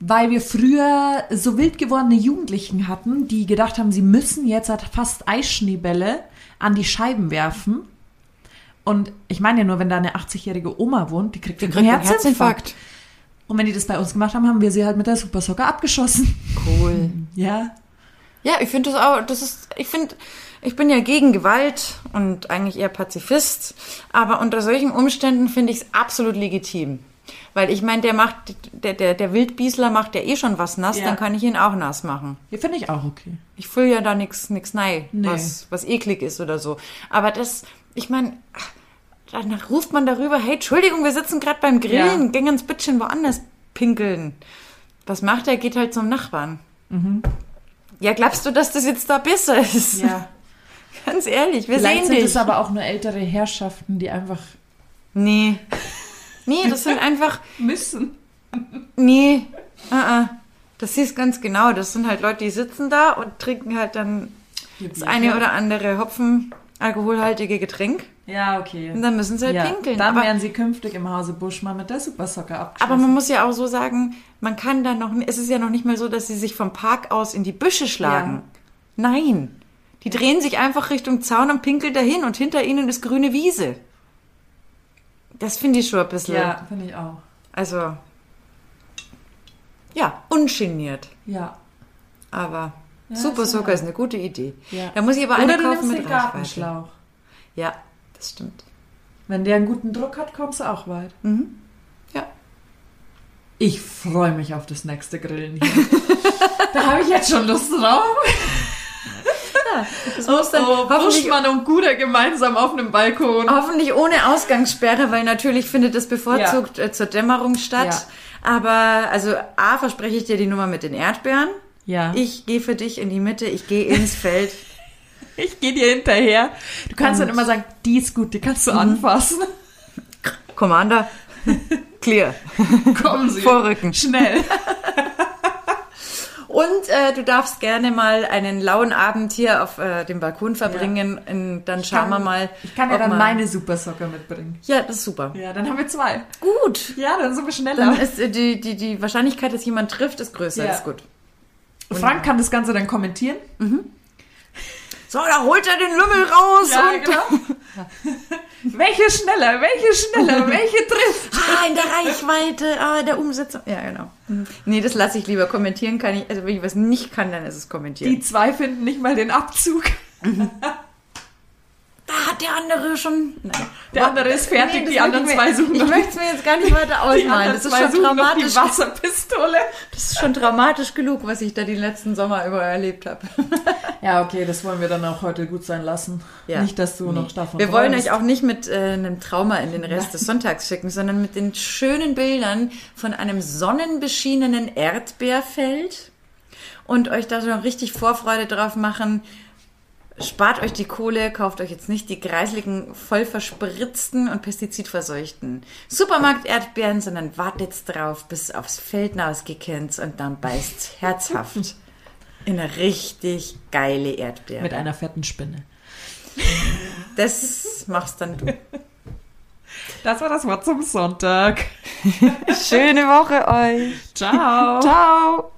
weil wir früher so wild gewordene Jugendlichen hatten, die gedacht haben, sie müssen jetzt fast Eisschneebälle an die Scheiben werfen. Und ich meine ja nur, wenn da eine 80-jährige Oma wohnt, die kriegt, Die einen kriegt einen Herzinfarkt. Und wenn die das bei uns gemacht haben, haben wir sie halt mit der Supersoccer abgeschossen. Cool. Ja. Ja, ich finde das auch, das ist, ich finde, ich bin ja gegen Gewalt und eigentlich eher Pazifist, aber unter solchen Umständen finde ich es absolut legitim. Weil ich meine, der macht, der, der, der Wildbiesler macht ja eh schon was nass, Ja. dann kann ich ihn auch nass machen. Ja, finde ich auch okay. Ich fülle ja da nix nix nei, Nee. was, was eklig ist oder so. Aber das, ich meine, dann ruft man darüber, hey, Entschuldigung, wir sitzen gerade beim Grillen, Ja. gehen uns bisschen woanders pinkeln. Was macht er? Geht halt zum Nachbarn. Ja, glaubst du, dass das jetzt da besser ist? Ja. Ganz ehrlich, wir Vielleicht sehen sind dich. es aber auch nur ältere Herrschaften, die einfach nee. Nee, das sind einfach, müssen. nee, uh -uh. das siehst ganz genau. Das sind halt Leute, die sitzen da und trinken halt dann das eine oder andere Hopfen alkoholhaltige Getränk Ja, okay. und dann müssen sie halt ja, pinkeln. Dann aber, werden sie künftig im Hause Busch mal mit der Supersoccer abgeschossen. aber man muss ja auch so sagen, man kann da noch, es ist ja noch nicht mal so, dass sie sich vom Park aus in die Büsche schlagen. Nein. Die drehen sich einfach Richtung Zaun und pinkeln dahin und hinter ihnen ist grüne Wiese. Das finde ich schon ein bisschen. ja, finde ich auch. Also, ja, ungeniert. Ja. Aber Ja, Super ist Soaker ist eine gute Idee. Ja. Da muss ich aber Oder eine kaufen mit den Reichweite. Gartenschlauch. Ja, das stimmt. Wenn der einen guten Druck hat, kommst du auch weit. Ja. Ich freue mich auf das nächste Grillen hier. da habe ich jetzt schon Lust drauf. Das muss dann Oh, hoffentlich, Buschmann und Guder gemeinsam auf einem Balkon. hoffentlich ohne Ausgangssperre, weil natürlich findet das bevorzugt äh, zur Dämmerung statt. Ja. Aber, also, A, verspreche ich dir die Nummer mit den Erdbeeren. Ja. Ich gehe für dich in die Mitte, ich gehe ins Feld. Ich gehe dir hinterher. Du kannst dann immer sagen, die ist gut, die kannst du anfassen. Commander, clear. Kommen Sie. Vorrücken. Schnell. Und äh, du darfst gerne mal einen lauen Abend hier auf äh, dem Balkon verbringen. Und dann schauen wir mal. Ich kann ja dann meine Supersoccer mitbringen. Ja, das ist super. Ja, dann haben wir zwei. Gut. Ja, dann sind wir schneller. Dann ist äh, die, die, die Wahrscheinlichkeit, dass jemand trifft, ist größer. Ja. Das ist gut. Frank kann das Ganze dann kommentieren. So, da holt er den Lümmel raus und genau. welche schneller, welche schneller, welche trifft? ah, in der Reichweite, ah, der Umsetzung. Ja, genau. Nee, das lasse ich lieber. Kommentieren kann ich, also wenn ich was nicht kann, dann ist es kommentieren. Die zwei finden nicht mal den Abzug. da hat der andere schon. Nein. Der andere ist fertig, das die anderen zwei suchen Ich möchte es mir jetzt gar nicht weiter ausmalen. Das ist schon dramatisch. die Wasserpistole. Das ist schon dramatisch genug, was ich da den letzten Sommer über erlebt habe. Ja, okay, das wollen wir dann auch heute gut sein lassen. Ja. Nicht, dass du noch davon Wir wollen euch auch nicht mit äh, einem Trauma in den Rest des Sonntags schicken, sondern mit den schönen Bildern von einem sonnenbeschienenen Erdbeerfeld und euch da schon richtig Vorfreude drauf machen. Spart euch die Kohle, kauft euch jetzt nicht die greiseligen, voll verspritzten und pestizidverseuchten Supermarkt-Erdbeeren, sondern wartet drauf, bis aufs Feld hinausgekennt und dann beißt herzhaft in eine richtig geile Erdbeere. Mit einer fetten Spinne. Das machst dann du. Das war das Wort zum Sonntag. Schöne Woche euch. Ciao. Ciao.